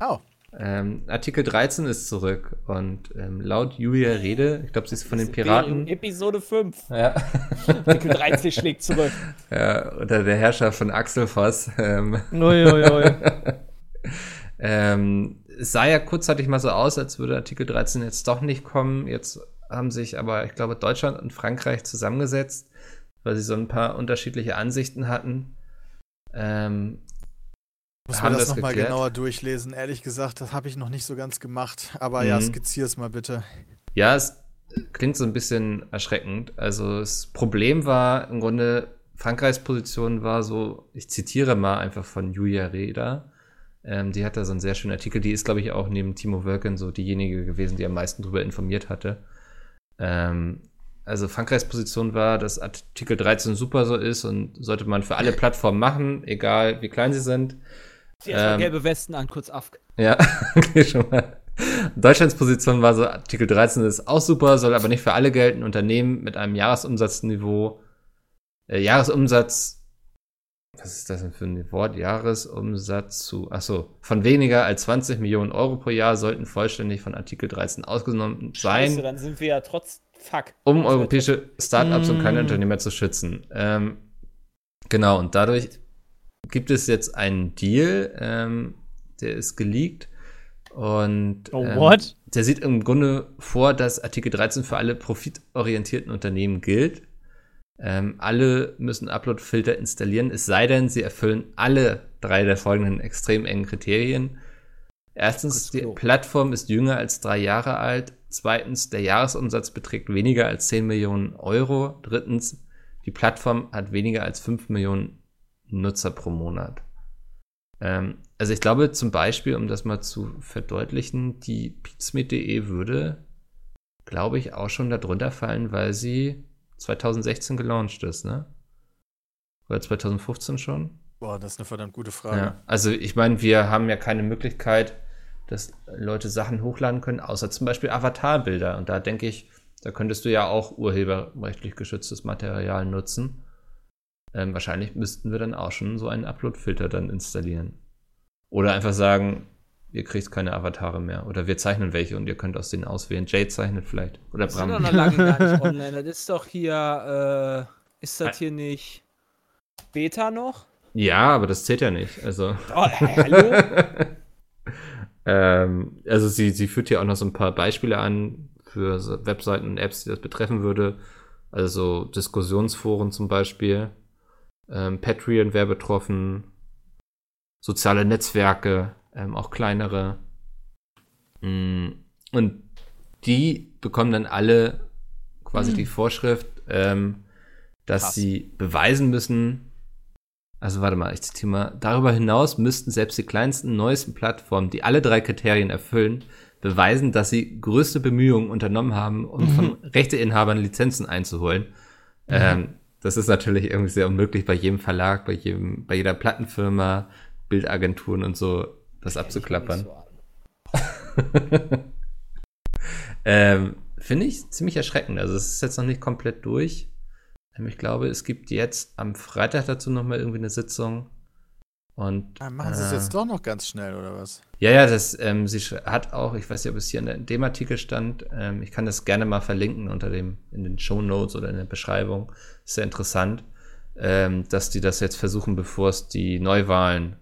Oh, Ähm, Artikel 13 ist zurück und ähm, laut Julia Rede, ich glaube, sie ist von den Piraten. Episode 5. Ja. Artikel 13 schlägt zurück. ja, unter der Herrschaft von Axel Voss. Ähm, Uiuiui. ähm, es sah ja kurzzeitig mal so aus, als würde Artikel 13 jetzt doch nicht kommen. Jetzt haben sich aber, ich glaube, Deutschland und Frankreich zusammengesetzt, weil sie so ein paar unterschiedliche Ansichten hatten. Ähm, muss man das das nochmal genauer durchlesen. Ehrlich gesagt, das habe ich noch nicht so ganz gemacht. Aber ja, Mhm. skizzier es mal bitte. Ja, es klingt so ein bisschen erschreckend. Also das Problem war im Grunde, Frankreichs Position war so, ich zitiere mal einfach von Julia Reda. Ähm, die hat da so einen sehr schönen Artikel. Die ist, glaube ich, auch neben Timo Wölken so diejenige gewesen, die am meisten darüber informiert hatte. Ähm, also Frankreichs Position war, dass Artikel 13 super so ist und sollte man für alle Plattformen machen, egal wie klein sie sind. Erstmal Ähm, gelbe Westen an, kurz af. Ja, okay, schon mal. Deutschlands Position war so, Artikel 13 ist auch super, soll aber nicht für alle gelten. Unternehmen mit einem Jahresumsatzniveau, äh, Jahresumsatz, was ist das denn für ein Wort? Jahresumsatz zu, ach so, von weniger als 20 Millionen Euro pro Jahr sollten vollständig von Artikel 13 ausgenommen Scheiße, sein, dann sind wir ja trotz. Fuck. um europäische Startups und kleine Mm. Unternehmer zu schützen. Ähm, genau, und dadurch gibt es jetzt einen Deal, ähm, der ist geleakt. Und Oh, ähm, der sieht im Grunde vor, dass Artikel 13 für alle profitorientierten Unternehmen gilt. Ähm, alle müssen Upload-Filter installieren, es sei denn, sie erfüllen alle drei der folgenden extrem engen Kriterien. Erstens, die. Plattform ist jünger als drei Jahre alt. Zweitens, der Jahresumsatz beträgt weniger als 10 Millionen Euro. Drittens, die Plattform hat weniger als 5 Millionen Nutzer pro Monat. Ähm, also ich glaube zum Beispiel, um das mal zu verdeutlichen, die pizmeet.de würde, glaube ich, auch schon darunter fallen, weil sie 2016 gelauncht ist, ne? Oder 2015 schon? Boah, das ist eine verdammt gute Frage. Ja. Also ich meine, wir haben ja keine Möglichkeit, dass Leute Sachen hochladen können, außer zum Beispiel Avatarbilder. Und da denke ich, da könntest du ja auch urheberrechtlich geschütztes Material nutzen. Ähm, wahrscheinlich müssten wir dann auch schon so einen Upload-Filter dann installieren. Oder einfach sagen, ihr kriegt keine Avatare mehr. Oder wir zeichnen welche und ihr könnt aus denen auswählen. Jade zeichnet vielleicht. Oder Das sind doch Bram. noch lange gar nicht online. Das ist doch hier, äh, ist das hier nicht Beta noch? Ja, aber das zählt ja nicht. Also. Oh, hallo? ähm, also sie, sie führt hier auch noch so ein paar Beispiele an für so Webseiten und Apps, die das betreffen würde. Also so Diskussionsforen zum Beispiel. Ähm, Patreon wäre betroffen. Soziale Netzwerke, ähm, auch kleinere. Mm, Und die bekommen dann alle quasi die Vorschrift, ähm, dass Krass. sie beweisen müssen, also warte mal, ich zitiere mal. Darüber hinaus müssten selbst die kleinsten, neuesten Plattformen, die alle drei Kriterien erfüllen, beweisen, dass sie größte Bemühungen unternommen haben, um von Rechteinhabern Lizenzen einzuholen. Ähm, das ist natürlich irgendwie sehr unmöglich bei jedem Verlag, bei jedem, bei jeder Plattenfirma, Bildagenturen und so, das abzuklappern. Ähm, Finde ich ziemlich erschreckend. Also es ist jetzt noch nicht komplett durch. Ähm, Ich glaube, es gibt jetzt am Freitag dazu noch mal irgendwie eine Sitzung. Und, Ah, machen sie es äh, jetzt doch noch ganz schnell, oder was? Ja, ja, das, ähm, sie hat auch, ich weiß nicht, ob es hier in, dem Artikel stand, ähm, ich kann das gerne mal verlinken unter dem, in den Show Notes oder in der Beschreibung. Ist sehr interessant, ähm, dass die das jetzt versuchen, bevor es die Neuwahlen äh,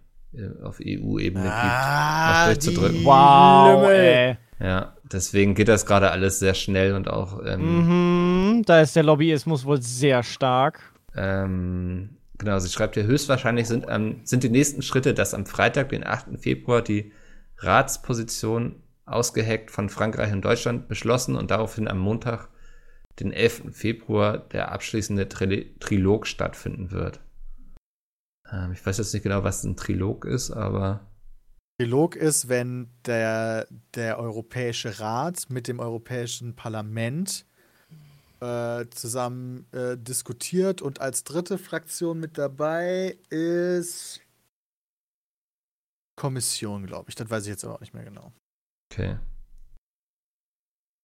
auf EU-Ebene Ah, gibt, noch durchzudrücken. Wow, ey. Ja, deswegen geht das gerade alles sehr schnell und auch, ähm, Mhm, da ist der Lobbyismus wohl sehr stark. Ähm, genau, sie schreibt hier, höchstwahrscheinlich sind, ähm, sind die nächsten Schritte, dass am Freitag, den 8. Februar, die Ratsposition ausgeheckt von Frankreich und Deutschland beschlossen und daraufhin am Montag, den 11. Februar, der abschließende Tri Trilog stattfinden wird. Ähm, ich weiß jetzt nicht genau, was ein Trilog ist, aber Trilog ist, wenn der, der Europäische Rat mit dem Europäischen Parlament äh, zusammen äh, diskutiert und als dritte Fraktion mit dabei ist Kommission, glaube ich. Das weiß ich jetzt aber auch nicht mehr genau. okay.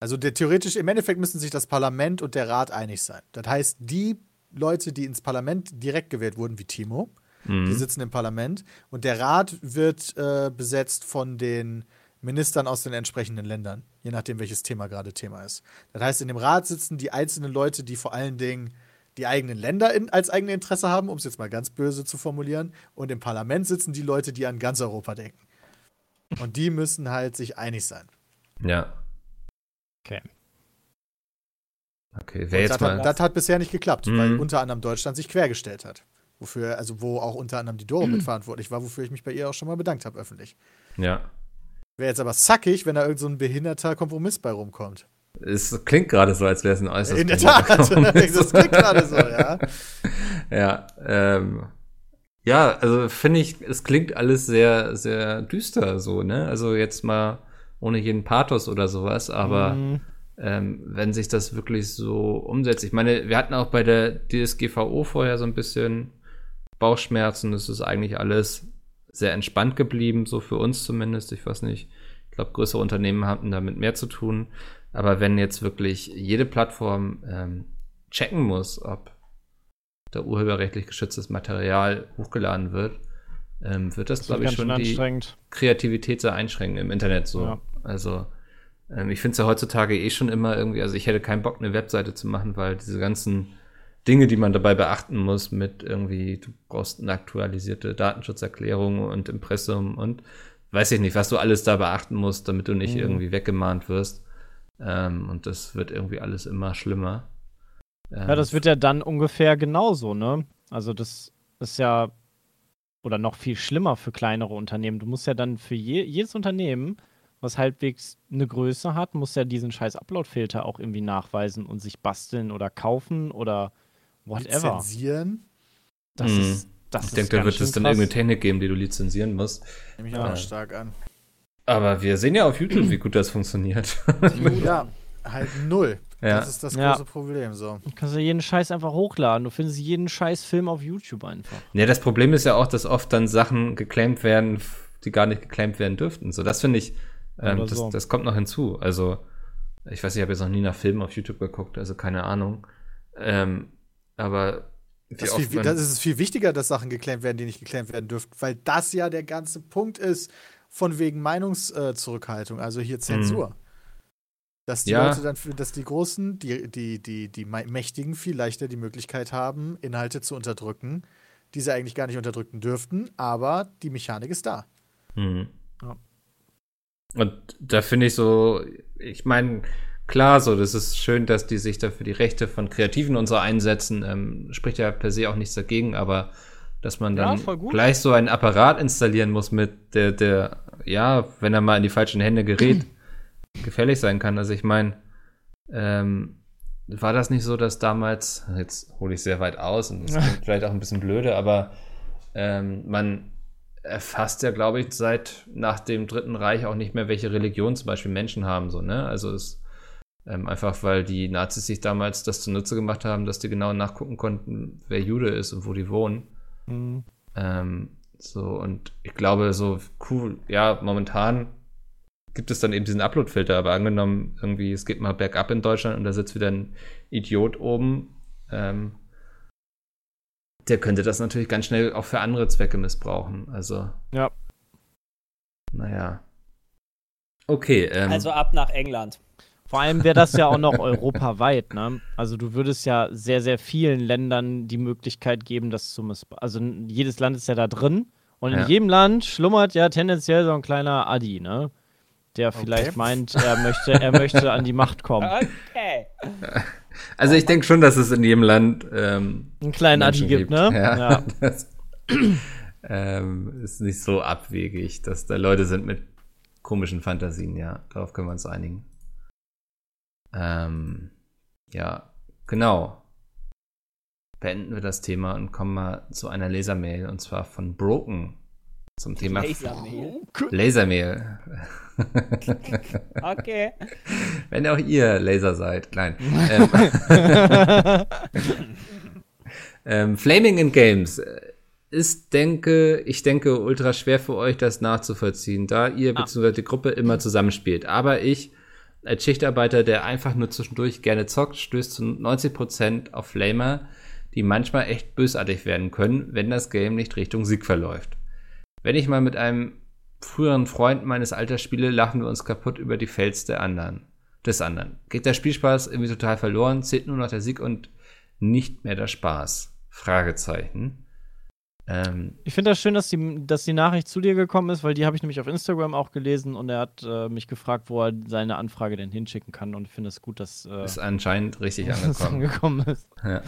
Also der, theoretisch, im Endeffekt müssen sich das Parlament und der Rat einig sein. Das heißt, die Leute, die ins Parlament direkt gewählt wurden, wie Timo, die Mhm. sitzen im Parlament und der Rat wird äh, besetzt von den Ministern aus den entsprechenden Ländern, je nachdem, welches Thema gerade Thema ist. Das heißt, in dem Rat sitzen die einzelnen Leute, die vor allen Dingen die eigenen Länder in, als eigene Interesse haben, um es jetzt mal ganz böse zu formulieren, und im Parlament sitzen die Leute, die an ganz Europa denken. Und die müssen halt sich einig sein. Ja. Okay. Okay, wer jetzt das, mal. hat, das hat bisher nicht geklappt, Mhm. weil unter anderem Deutschland sich quergestellt hat. Wofür, also wo auch unter anderem die Doro Mhm. mitverantwortlich war, wofür ich mich bei ihr auch schon mal bedankt habe öffentlich. Ja. Wäre jetzt aber sackig, wenn da irgend so ein behinderter Kompromiss bei rumkommt. Es klingt gerade so, als wäre es ein äußerst In der Tat. Das klingt gerade so, ja. Ja, ähm, ja, also finde ich, es klingt alles sehr, sehr düster so, ne? Also jetzt mal ohne jeden Pathos oder sowas, aber Mhm. ähm, wenn sich das wirklich so umsetzt. Ich meine, wir hatten auch bei der DSGVO vorher so ein bisschen Bauchschmerzen. Es ist eigentlich alles sehr entspannt geblieben, so für uns zumindest. Ich weiß nicht. Ich glaube, größere Unternehmen hatten damit mehr zu tun. Aber wenn jetzt wirklich jede Plattform ähm, checken muss, ob da urheberrechtlich geschütztes Material hochgeladen wird, ähm, wird das, Das glaube ich, schon die. Kreativität sehr einschränken im Internet so. Ja. Also ähm, ich finde es ja heutzutage eh schon immer irgendwie, also ich hätte keinen Bock, eine Webseite zu machen, weil diese ganzen Dinge, die man dabei beachten muss, mit irgendwie, du brauchst eine aktualisierte Datenschutzerklärung und Impressum und weiß ich nicht, was du alles da beachten musst, damit du nicht Mhm. irgendwie weggemahnt wirst. Ähm, und das wird irgendwie alles immer schlimmer. Ähm, Ja, das wird ja dann ungefähr genauso, ne? Also das ist ja oder noch viel schlimmer für kleinere Unternehmen. Du musst ja dann für je, jedes Unternehmen, was halbwegs eine Größe hat, muss ja diesen scheiß Upload-Filter auch irgendwie nachweisen und sich basteln oder kaufen oder whatever. Lizenzieren. Das Mhm. ist das ich ist denke, da wird es dann irgendeine Technik geben, die du lizenzieren musst. Nehme ich Ja. auch stark an. Aber wir sehen ja auf YouTube, wie gut das funktioniert. Ja, halt null. Ja. Das ist das Ja. große Problem. So. Du kannst ja jeden Scheiß einfach hochladen. Du findest jeden Scheiß Film auf YouTube einfach. Ja, das Problem ist ja auch, dass oft dann Sachen geclaimed werden, die gar nicht geclaimed werden dürften. So, das finde ich, ähm, das, so. das kommt noch hinzu. Also, ich weiß, ich habe jetzt noch nie nach Filmen auf YouTube geguckt, also keine Ahnung. Ähm, aber Das, viel, das ist viel wichtiger, dass Sachen geclaimt werden, die nicht geclaimt werden dürfen, weil das ja der ganze Punkt ist, von wegen Meinungszurückhaltung, also hier Zensur. Dass die Mhm. Ja. Leute dann, für- dass die Großen, die, die, die, die Mächtigen viel leichter die Möglichkeit haben, Inhalte zu unterdrücken, die sie eigentlich gar nicht unterdrücken dürften, aber die Mechanik ist da. Mhm. Ja. Und da finde ich so, ich meine, klar, so, das ist schön, dass die sich da für die Rechte von Kreativen und so einsetzen. Ähm, spricht ja per se auch nichts dagegen, aber dass man Ja, dann gut. gleich so einen Apparat installieren muss, mit der, der, ja, wenn er mal in die falschen Hände gerät, gefährlich sein kann. Also ich meine, ähm, war das nicht so, dass damals, jetzt hole ich sehr weit aus und das klingt vielleicht auch ein bisschen blöde, aber ähm, man erfasst ja, glaube ich, seit nach dem Dritten Reich auch nicht mehr, welche Religion zum Beispiel Menschen haben, so, ne? Also es ähm, einfach, weil die Nazis sich damals das zunutze gemacht haben, dass die genau nachgucken konnten, wer Jude ist und wo die wohnen. Mhm. Ähm, so, und ich glaube, so cool, ja, momentan gibt es dann eben diesen Upload-Filter, aber angenommen, irgendwie, es geht mal bergab in Deutschland und da sitzt wieder ein Idiot oben, ähm, der könnte das natürlich ganz schnell auch für andere Zwecke missbrauchen. Also. Ja. Naja. Okay. Ähm, Also ab nach England. Vor allem wäre das ja auch noch europaweit, ne? Also du würdest ja sehr, sehr vielen Ländern die Möglichkeit geben, das zu missbrauchen. Also jedes Land ist ja da drin und in Ja. jedem Land schlummert ja tendenziell so ein kleiner Adi, ne? Der vielleicht meint, er möchte, er möchte an die Macht kommen. Okay. also ich denke schon, dass es in jedem Land ähm, Einen kleinen Adi Menschen gibt, ne? Ja. Ja. Das ähm, ist nicht so abwegig, dass da Leute sind mit komischen Fantasien, ja. Darauf können wir uns einigen. Ähm, ja, genau. Beenden wir das Thema und kommen mal zu einer Lasermail und zwar von Broken zum Thema Lasermehl. Lasermail. Okay. Wenn auch ihr Laser seid, klein. ähm, ähm, Flaming in Games ist, denke, ich denke, ultra schwer für euch, das nachzuvollziehen, da ihr bzw. die Gruppe immer zusammenspielt. Aber ich, als Schichtarbeiter, der einfach nur zwischendurch gerne zockt, stößt zu 90% auf Flamer, die manchmal echt bösartig werden können, wenn das Game nicht Richtung Sieg verläuft. Wenn ich mal mit einem früheren Freund meines Alters spiele, lachen wir uns kaputt über die Fails der anderen. Des anderen. Geht der Spielspaß irgendwie total verloren, zählt nur noch der Sieg und nicht mehr der Spaß. Fragezeichen. Ähm, Ich finde das schön, dass die, dass die Nachricht zu dir gekommen ist, weil die habe ich nämlich auf Instagram auch gelesen und er hat äh, mich gefragt, wo er seine Anfrage denn hinschicken kann und ich finde es gut, dass äh, ist anscheinend richtig angekommen. angekommen ist. ja.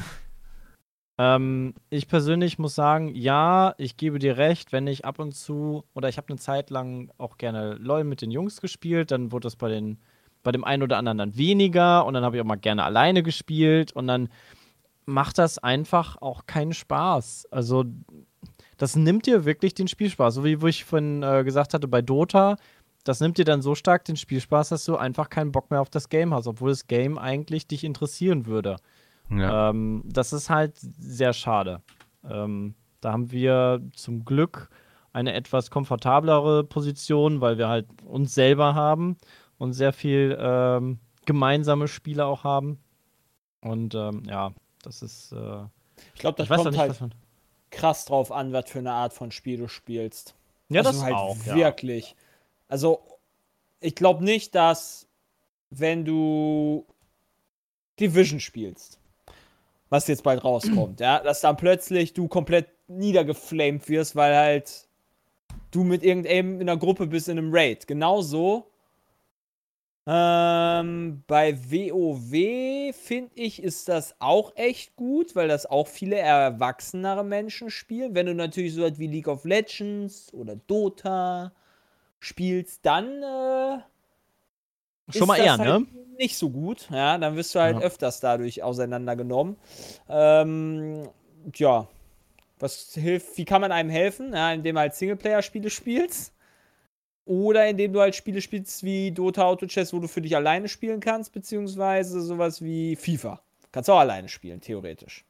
Ähm, ich persönlich muss sagen, ja, ich gebe dir recht, wenn ich ab und zu, oder ich habe eine Zeit lang auch gerne LOL mit den Jungs gespielt, dann wurde das bei den, bei dem einen oder anderen dann weniger und dann habe ich auch mal gerne alleine gespielt und dann macht das einfach auch keinen Spaß. Also das nimmt dir wirklich den Spielspaß. So wie wo ich vorhin äh, gesagt hatte bei Dota, das nimmt dir dann so stark den Spielspaß, dass du einfach keinen Bock mehr auf das Game hast, obwohl das Game eigentlich dich interessieren würde. Ja. Ähm, das ist halt sehr schade. Ähm, da haben wir zum Glück eine etwas komfortablere Position, weil wir halt uns selber haben und sehr viel ähm, gemeinsame Spiele auch haben. Und ähm, ja, das ist. Äh, Ich glaube, das ich kommt nicht, halt was man. Krass drauf an, was für eine Art von Spiel du spielst. Ja, also das halt auch. Ja. wirklich. Also, ich glaube nicht, dass wenn du Division spielst, was jetzt bald rauskommt, ja, dass dann plötzlich du komplett niedergeflamed wirst, weil halt du mit irgendeinem in einer Gruppe bist in einem Raid. Genauso ähm, bei WoW finde ich, ist das auch echt gut, weil das auch viele erwachsenere Menschen spielen. Wenn du natürlich so etwas wie League of Legends oder Dota spielst, dann äh, Schon mal ist eher, das ne? halt Nicht so gut, ja. Dann wirst du halt Ja. öfters dadurch auseinandergenommen. Ähm, tja, was hilft, wie kann man einem helfen? Ja, indem du halt Singleplayer-Spiele spielst. Oder indem du halt Spiele spielst wie Dota Auto Chess, wo du für dich alleine spielen kannst, beziehungsweise sowas wie FIFA. Kannst auch alleine spielen, theoretisch.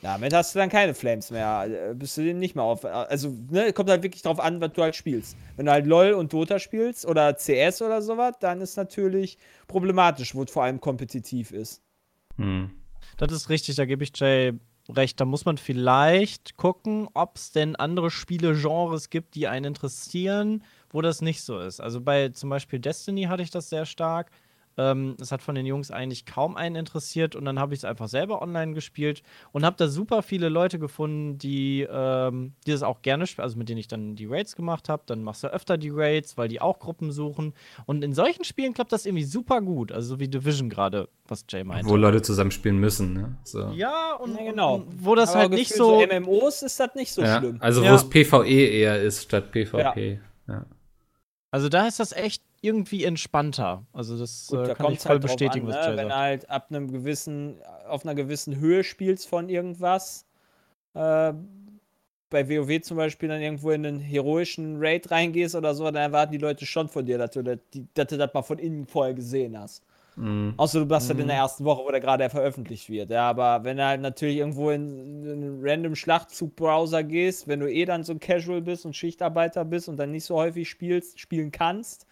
Damit hast du dann keine Flames mehr. äh, Bist du den nicht mehr auf. Also, ne, kommt halt wirklich drauf an, was du halt spielst. Wenn du halt LOL und Dota spielst oder CS oder sowas, dann ist natürlich problematisch, wo es vor allem kompetitiv ist. Hm. Das ist richtig, da gebe ich Jay recht. Da muss man vielleicht gucken, ob es denn andere Spiele-Genres gibt, die einen interessieren, wo das nicht so ist. Also bei zum Beispiel Destiny hatte ich das sehr stark. Ähm, es hat von den Jungs eigentlich kaum einen interessiert und dann habe ich es einfach selber online gespielt und habe da super viele Leute gefunden, die, ähm, die das auch gerne spielen, also mit denen ich dann die Raids gemacht habe. Dann machst du öfter die Raids, weil die auch Gruppen suchen. Und in solchen Spielen klappt das irgendwie super gut. Also so wie Division gerade, was Jay meinte. Wo Leute zusammenspielen müssen, ne? So. Ja, und, Ja, genau. und wo das Aber halt nicht gefühlt so. MMOs ist das nicht so Ja, schlimm. Also Ja. wo es PvE eher ist statt PvP. Ja. Also da ist das echt irgendwie entspannter. Also das Gut, äh, da kann ich kommt voll halt bestätigen, an, was ne? Jay Wenn du sagt. halt ab einem gewissen, auf einer gewissen Höhe spielst von irgendwas, äh, bei WoW zum Beispiel dann irgendwo in einen heroischen Raid reingehst oder so, dann erwarten die Leute schon von dir, dass du dass du das mal von innen vorher gesehen hast. Mhm. Außer du machst Mhm. in der ersten Woche, wo der gerade veröffentlicht wird. Ja, aber wenn du halt natürlich irgendwo in, in einen random Schlachtzug-Browser gehst, wenn du eh dann so Casual bist und Schichtarbeiter bist und dann nicht so häufig spielst, spielen kannst,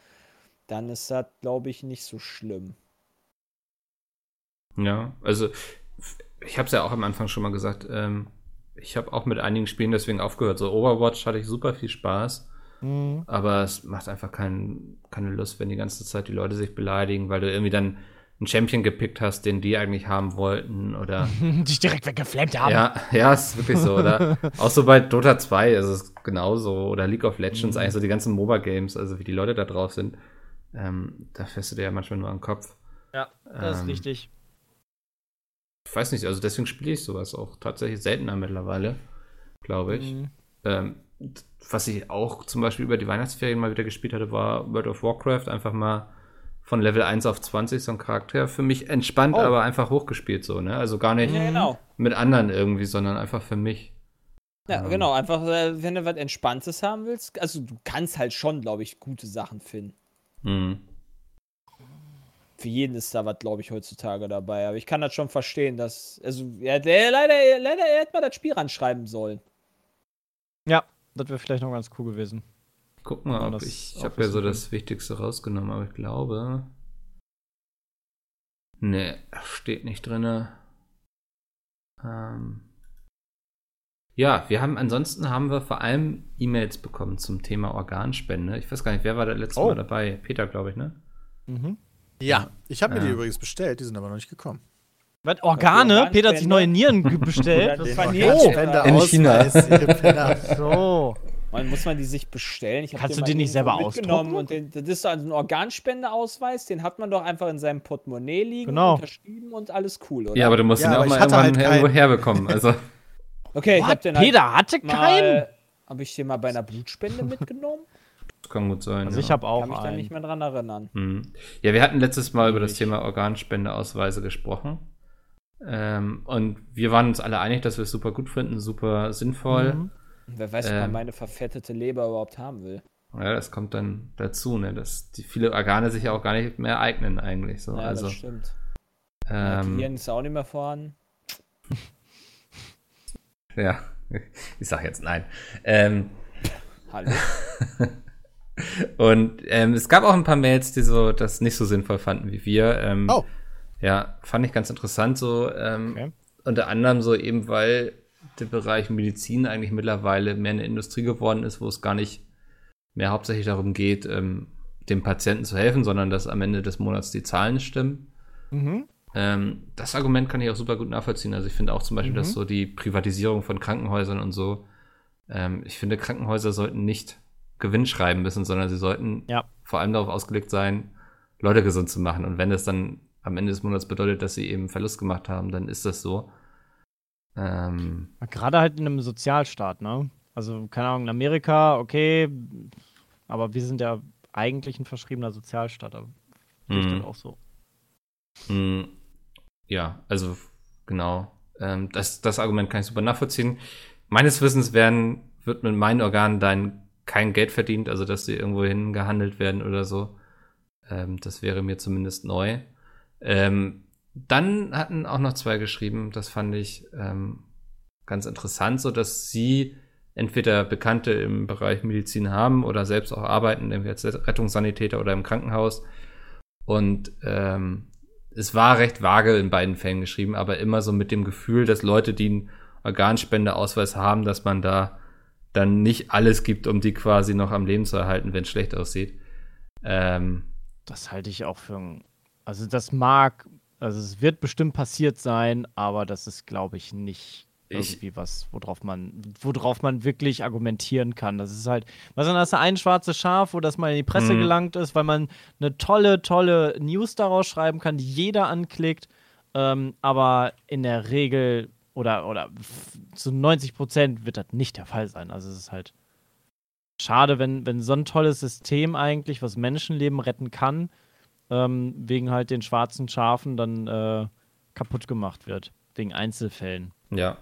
dann ist das, glaube ich, nicht so schlimm. Ja, also ich habe es ja auch am Anfang schon mal gesagt. Ähm, ich habe auch mit einigen Spielen deswegen aufgehört. So Overwatch hatte ich super viel Spaß. Mhm. Aber es macht einfach kein, keine Lust, wenn die ganze Zeit die Leute sich beleidigen, weil du irgendwie dann einen Champion gepickt hast, den die eigentlich haben wollten. Oder Dich direkt weggeflammt haben. ja, ja, ist wirklich so, oder? Auch so bei Dota 2 ist es genauso. Oder League of Legends, Mhm. eigentlich so die ganzen MOBA-Games, also wie die Leute da drauf sind. Ähm, da fährst du dir ja manchmal nur am Kopf. Ja, das ist Ähm, richtig. Ich weiß nicht, also deswegen spiele ich sowas auch tatsächlich seltener mittlerweile, glaube ich. Mhm. Ähm, was ich auch zum Beispiel über die Weihnachtsferien mal wieder gespielt hatte, war World of Warcraft. Einfach mal von Level 1 auf 20 so ein Charakter. Für mich entspannt, Oh. aber einfach hochgespielt so, ne? Also gar nicht Ja, genau. mit anderen irgendwie, sondern einfach für mich. Ja, Ähm. genau. Einfach, äh, wenn du was Entspanntes haben willst. Also, du kannst halt schon, glaube ich, gute Sachen finden. Mhm. Für jeden ist da was, glaube ich, heutzutage dabei. Aber ich kann das schon verstehen, dass. Also, ja, der, leider, leider er hätte mal das Spiel ranschreiben sollen. Ja, das wäre vielleicht noch ganz cool gewesen. Guck mal, ob ich, ich habe ja so kann. das Wichtigste rausgenommen, aber ich glaube. Ne, steht nicht drinne. Ähm. Ja, wir haben ansonsten haben wir vor allem E-Mails bekommen zum Thema Organspende. Ich weiß gar nicht, wer war da letztes Oh. Mal dabei? Peter, glaube ich, ne? Mhm. Ja, ich habe mir Ja. die übrigens bestellt, die sind aber noch nicht gekommen. Was, Organe? Organspende? Peter hat sich neue Nieren bestellt. Das Den war Organspender In China. So. Man, muss man die sich bestellen? Kannst den du den nicht selber ausdrucken? und den, das ist so ein Organspendeausweis, den hat man doch einfach in seinem Portemonnaie liegen, Genau. unterschrieben und alles cool, oder? Ja, aber du musst Ja, ihn auch mal irgendwann halt irgendwo herbekommen. Also, okay, ich hab den halt Peter hatte keinen? Habe ich den mal bei einer Blutspende mitgenommen? das kann gut sein. Also ja. ich habe Kann auch mich da nicht mehr dran erinnern. Hm. Ja, wir hatten letztes Mal über das. Thema Organspendeausweise gesprochen. Ähm, und wir waren uns alle einig, dass wir es super gut finden, super sinnvoll. Mhm. Wer weiß, ob man Ähm. meine verfettete Leber überhaupt haben will. Ja, das kommt dann dazu, ne, dass die viele Organe sich ja auch gar nicht mehr eignen eigentlich. So. Ja, also, das stimmt. Ja, die ähm, Nieren ist auch nicht mehr vorhanden. ja, ich sag jetzt nein. Ähm, Hallo. und ähm, es gab auch ein paar Mails, die so das nicht so sinnvoll fanden wie wir. Ähm, Oh. Ja, fand ich ganz interessant so. Ähm, Okay. Unter anderem so eben, weil der Bereich Medizin eigentlich mittlerweile mehr eine Industrie geworden ist, wo es gar nicht mehr hauptsächlich darum geht, ähm, dem Patienten zu helfen, sondern dass am Ende des Monats die Zahlen stimmen. Mhm. Ähm, das Argument kann ich auch super gut nachvollziehen. Also ich finde auch zum Beispiel, Mhm. dass so die Privatisierung von Krankenhäusern und so, ähm, ich finde, Krankenhäuser sollten nicht Gewinn schreiben müssen, sondern sie sollten Ja. vor allem darauf ausgelegt sein, Leute gesund zu machen. Und wenn das dann am Ende des Monats bedeutet, dass sie eben Verlust gemacht haben, dann ist das so. Ähm, Gerade halt in einem Sozialstaat, ne? Also, keine Ahnung, in Amerika, okay, aber wir sind ja eigentlich ein verschriebener Sozialstaat. Aber Mhm. das auch so. Mm, Ja, also genau. Ähm, das, das Argument kann ich super nachvollziehen. Meines Wissens werden, wird mit meinen Organen dann kein Geld verdient, also dass sie irgendwo hingehandelt werden oder so. Ähm, das wäre mir zumindest neu. Ähm, dann hatten auch noch zwei geschrieben, das fand ich ähm, ganz interessant, so dass sie entweder Bekannte im Bereich Medizin haben oder selbst auch arbeiten, irgendwie als Rettungssanitäter oder im Krankenhaus. Und ähm, es war recht vage in beiden Fällen geschrieben, aber immer so mit dem Gefühl, dass Leute, die einen Organspendeausweis haben, dass man da dann nicht alles gibt, um die quasi noch am Leben zu erhalten, wenn es schlecht aussieht. Ähm, Das halte ich auch für ein. Also, das mag. Also, es wird bestimmt passiert sein, aber das ist, glaube ich, nicht Ich- irgendwie was, worauf man, worauf man wirklich argumentieren kann. Das ist halt, was dann hast du ein schwarzes Schaf, wo das mal in die Presse Mhm. gelangt ist, weil man eine tolle, tolle News daraus schreiben kann, die jeder anklickt. Ähm, aber in der Regel oder, oder zu 90 Prozent wird das nicht der Fall sein. Also es ist halt schade, wenn, wenn so ein tolles System eigentlich, was Menschenleben retten kann, ähm, wegen halt den schwarzen Schafen dann äh, kaputt gemacht wird. Wegen Einzelfällen. ja.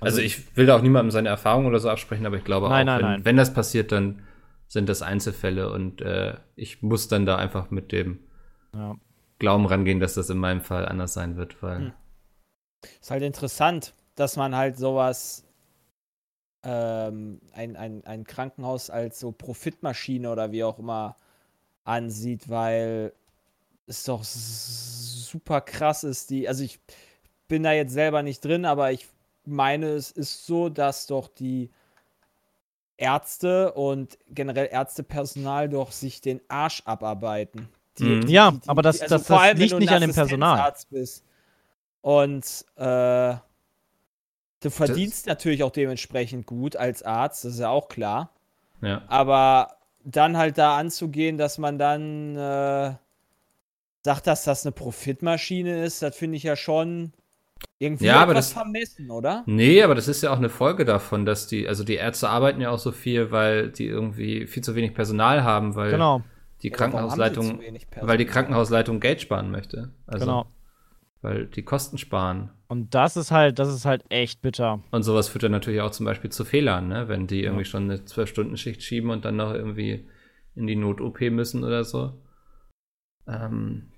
Also- Also, ich will da auch niemandem seine Erfahrung oder so absprechen, aber ich glaube Nein, auch, nein, wenn, nein. wenn das passiert, dann sind das Einzelfälle und äh, ich muss dann da einfach mit dem Ja. Glauben rangehen, dass das in meinem Fall anders sein wird, weil Hm. Ist halt interessant, dass man halt sowas, ähm, ein, ein, ein Krankenhaus als so Profitmaschine oder wie auch immer ansieht, weil es doch super krass ist, die, also ich bin da jetzt selber nicht drin, aber ich meine, es ist so, dass doch die Ärzte und generell Ärztepersonal doch sich den Arsch abarbeiten. Die, Mhm. die, Ja, die, aber das- also das- das allem, liegt nicht an dem Personal. Bist. Und äh, du verdienst natürlich auch dementsprechend gut als Arzt, das ist ja auch klar. Ja. Aber dann halt da anzugehen, dass man dann äh, sagt, dass das eine Profitmaschine ist, das finde ich ja schon irgendwie Ja, aber etwas das- vermessen, oder? Nee, aber das ist ja auch eine Folge davon, dass die, also die Ärzte arbeiten ja auch so viel, weil die irgendwie viel zu wenig Personal haben, weil Genau, die Ja, Krankenhausleitung, weil die? Krankenhausleitung Geld sparen möchte. Also, genau. Weil die Kosten sparen. Und das ist halt, das ist halt echt bitter. Und sowas führt dann natürlich auch zum Beispiel zu Fehlern, ne? Wenn die irgendwie schon eine Zwölf-Stunden-Schicht schieben und dann noch irgendwie in die Not-OP müssen oder so. Ähm,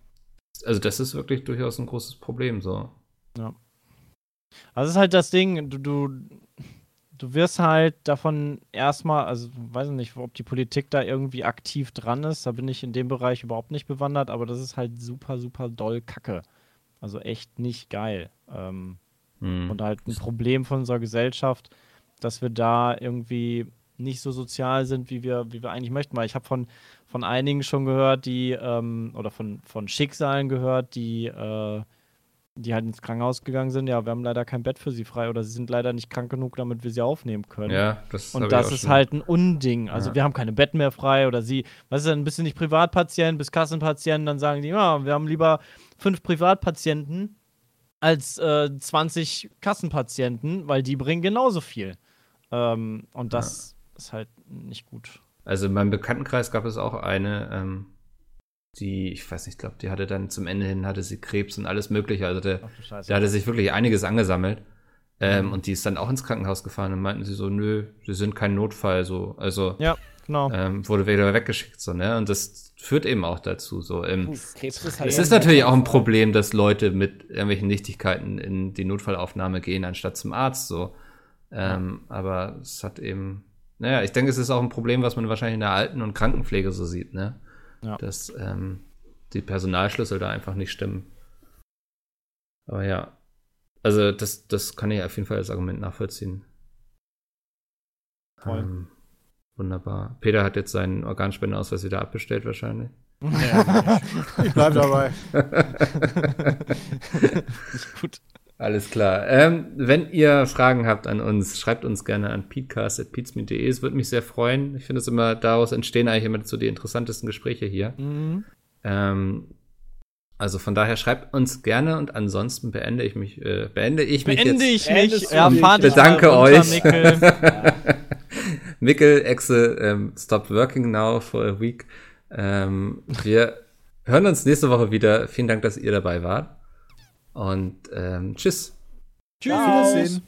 also das ist wirklich durchaus ein großes Problem so. Also es ist halt das Ding, du, du, du wirst halt davon erstmal, also weiß ich nicht, ob die Politik da irgendwie aktiv dran ist, da bin ich in dem Bereich überhaupt nicht bewandert, aber das ist halt super, super doll Kacke. Also echt nicht geil. Ähm, Hm. und halt ein Problem von unserer Gesellschaft, dass wir da irgendwie nicht so sozial sind, wie wir, wie wir eigentlich möchten. Weil ich habe von, von einigen schon gehört, die, ähm, oder von, von Schicksalen gehört, die, äh, die halt ins Krankenhaus gegangen sind. Ja, wir haben leider kein Bett für sie frei oder sie sind leider nicht krank genug, damit wir sie aufnehmen können. Ja, das Und das ist schon- halt ein Unding. Also Ja. wir haben keine Betten mehr frei oder sie, was ist denn, bist du nicht Privatpatient, bist Kassenpatient, dann sagen die, ja, wir haben lieber fünf Privatpatienten als äh, 20 Kassenpatienten, weil die bringen genauso viel. Ähm, und das ist halt nicht gut. Also in meinem Bekanntenkreis gab es auch eine, ähm, die, ich weiß nicht, ich glaube, die hatte dann zum Ende hin, hatte sie Krebs und alles mögliche. Also der, Ach da hatte sich wirklich einiges angesammelt. Ähm, Mhm. Und die ist dann auch ins Krankenhaus gefahren und meinten sie so, nö, sie sind kein Notfall, so. Also ja, genau. ähm, wurde wieder weggeschickt, so, ne? Und das führt eben auch dazu, so. Ähm, Krebs ist es halt ist natürlich auch ein Problem, dass Leute mit irgendwelchen Nichtigkeiten in die Notfallaufnahme gehen, anstatt zum Arzt, so. Ähm, Aber es hat eben, naja, ich denke, es ist auch ein Problem, was man wahrscheinlich in der Alten- und Krankenpflege so sieht, ne? Ja. Dass ähm, die Personalschlüssel da einfach nicht stimmen. Aber ja. Also, das, das kann ich auf jeden Fall als Argument nachvollziehen. Voll. Ähm, wunderbar. Peter hat jetzt seinen Organspendeausweis wieder abbestellt, wahrscheinlich. Ich bleib dabei. Nicht gut. Alles klar. Ähm, wenn ihr Fragen habt an uns, schreibt uns gerne an peatcast.peatsmeet.de. Es würde mich sehr freuen. Ich finde es immer, daraus entstehen eigentlich immer so die interessantesten Gespräche hier. Mhm. Ähm, also von daher schreibt uns gerne und ansonsten beende ich mich, äh, beende ich mich Beende jetzt. ich mich. Beendest du Ja, dich. fahrt dich Bedanke euch. Mikkel. Mikkel, Exe, ähm, stop working now for a week. Ähm, wir hören uns nächste Woche wieder. Vielen Dank, dass ihr dabei wart. Und ähm, tschüss. Tschüss. Wiedersehen.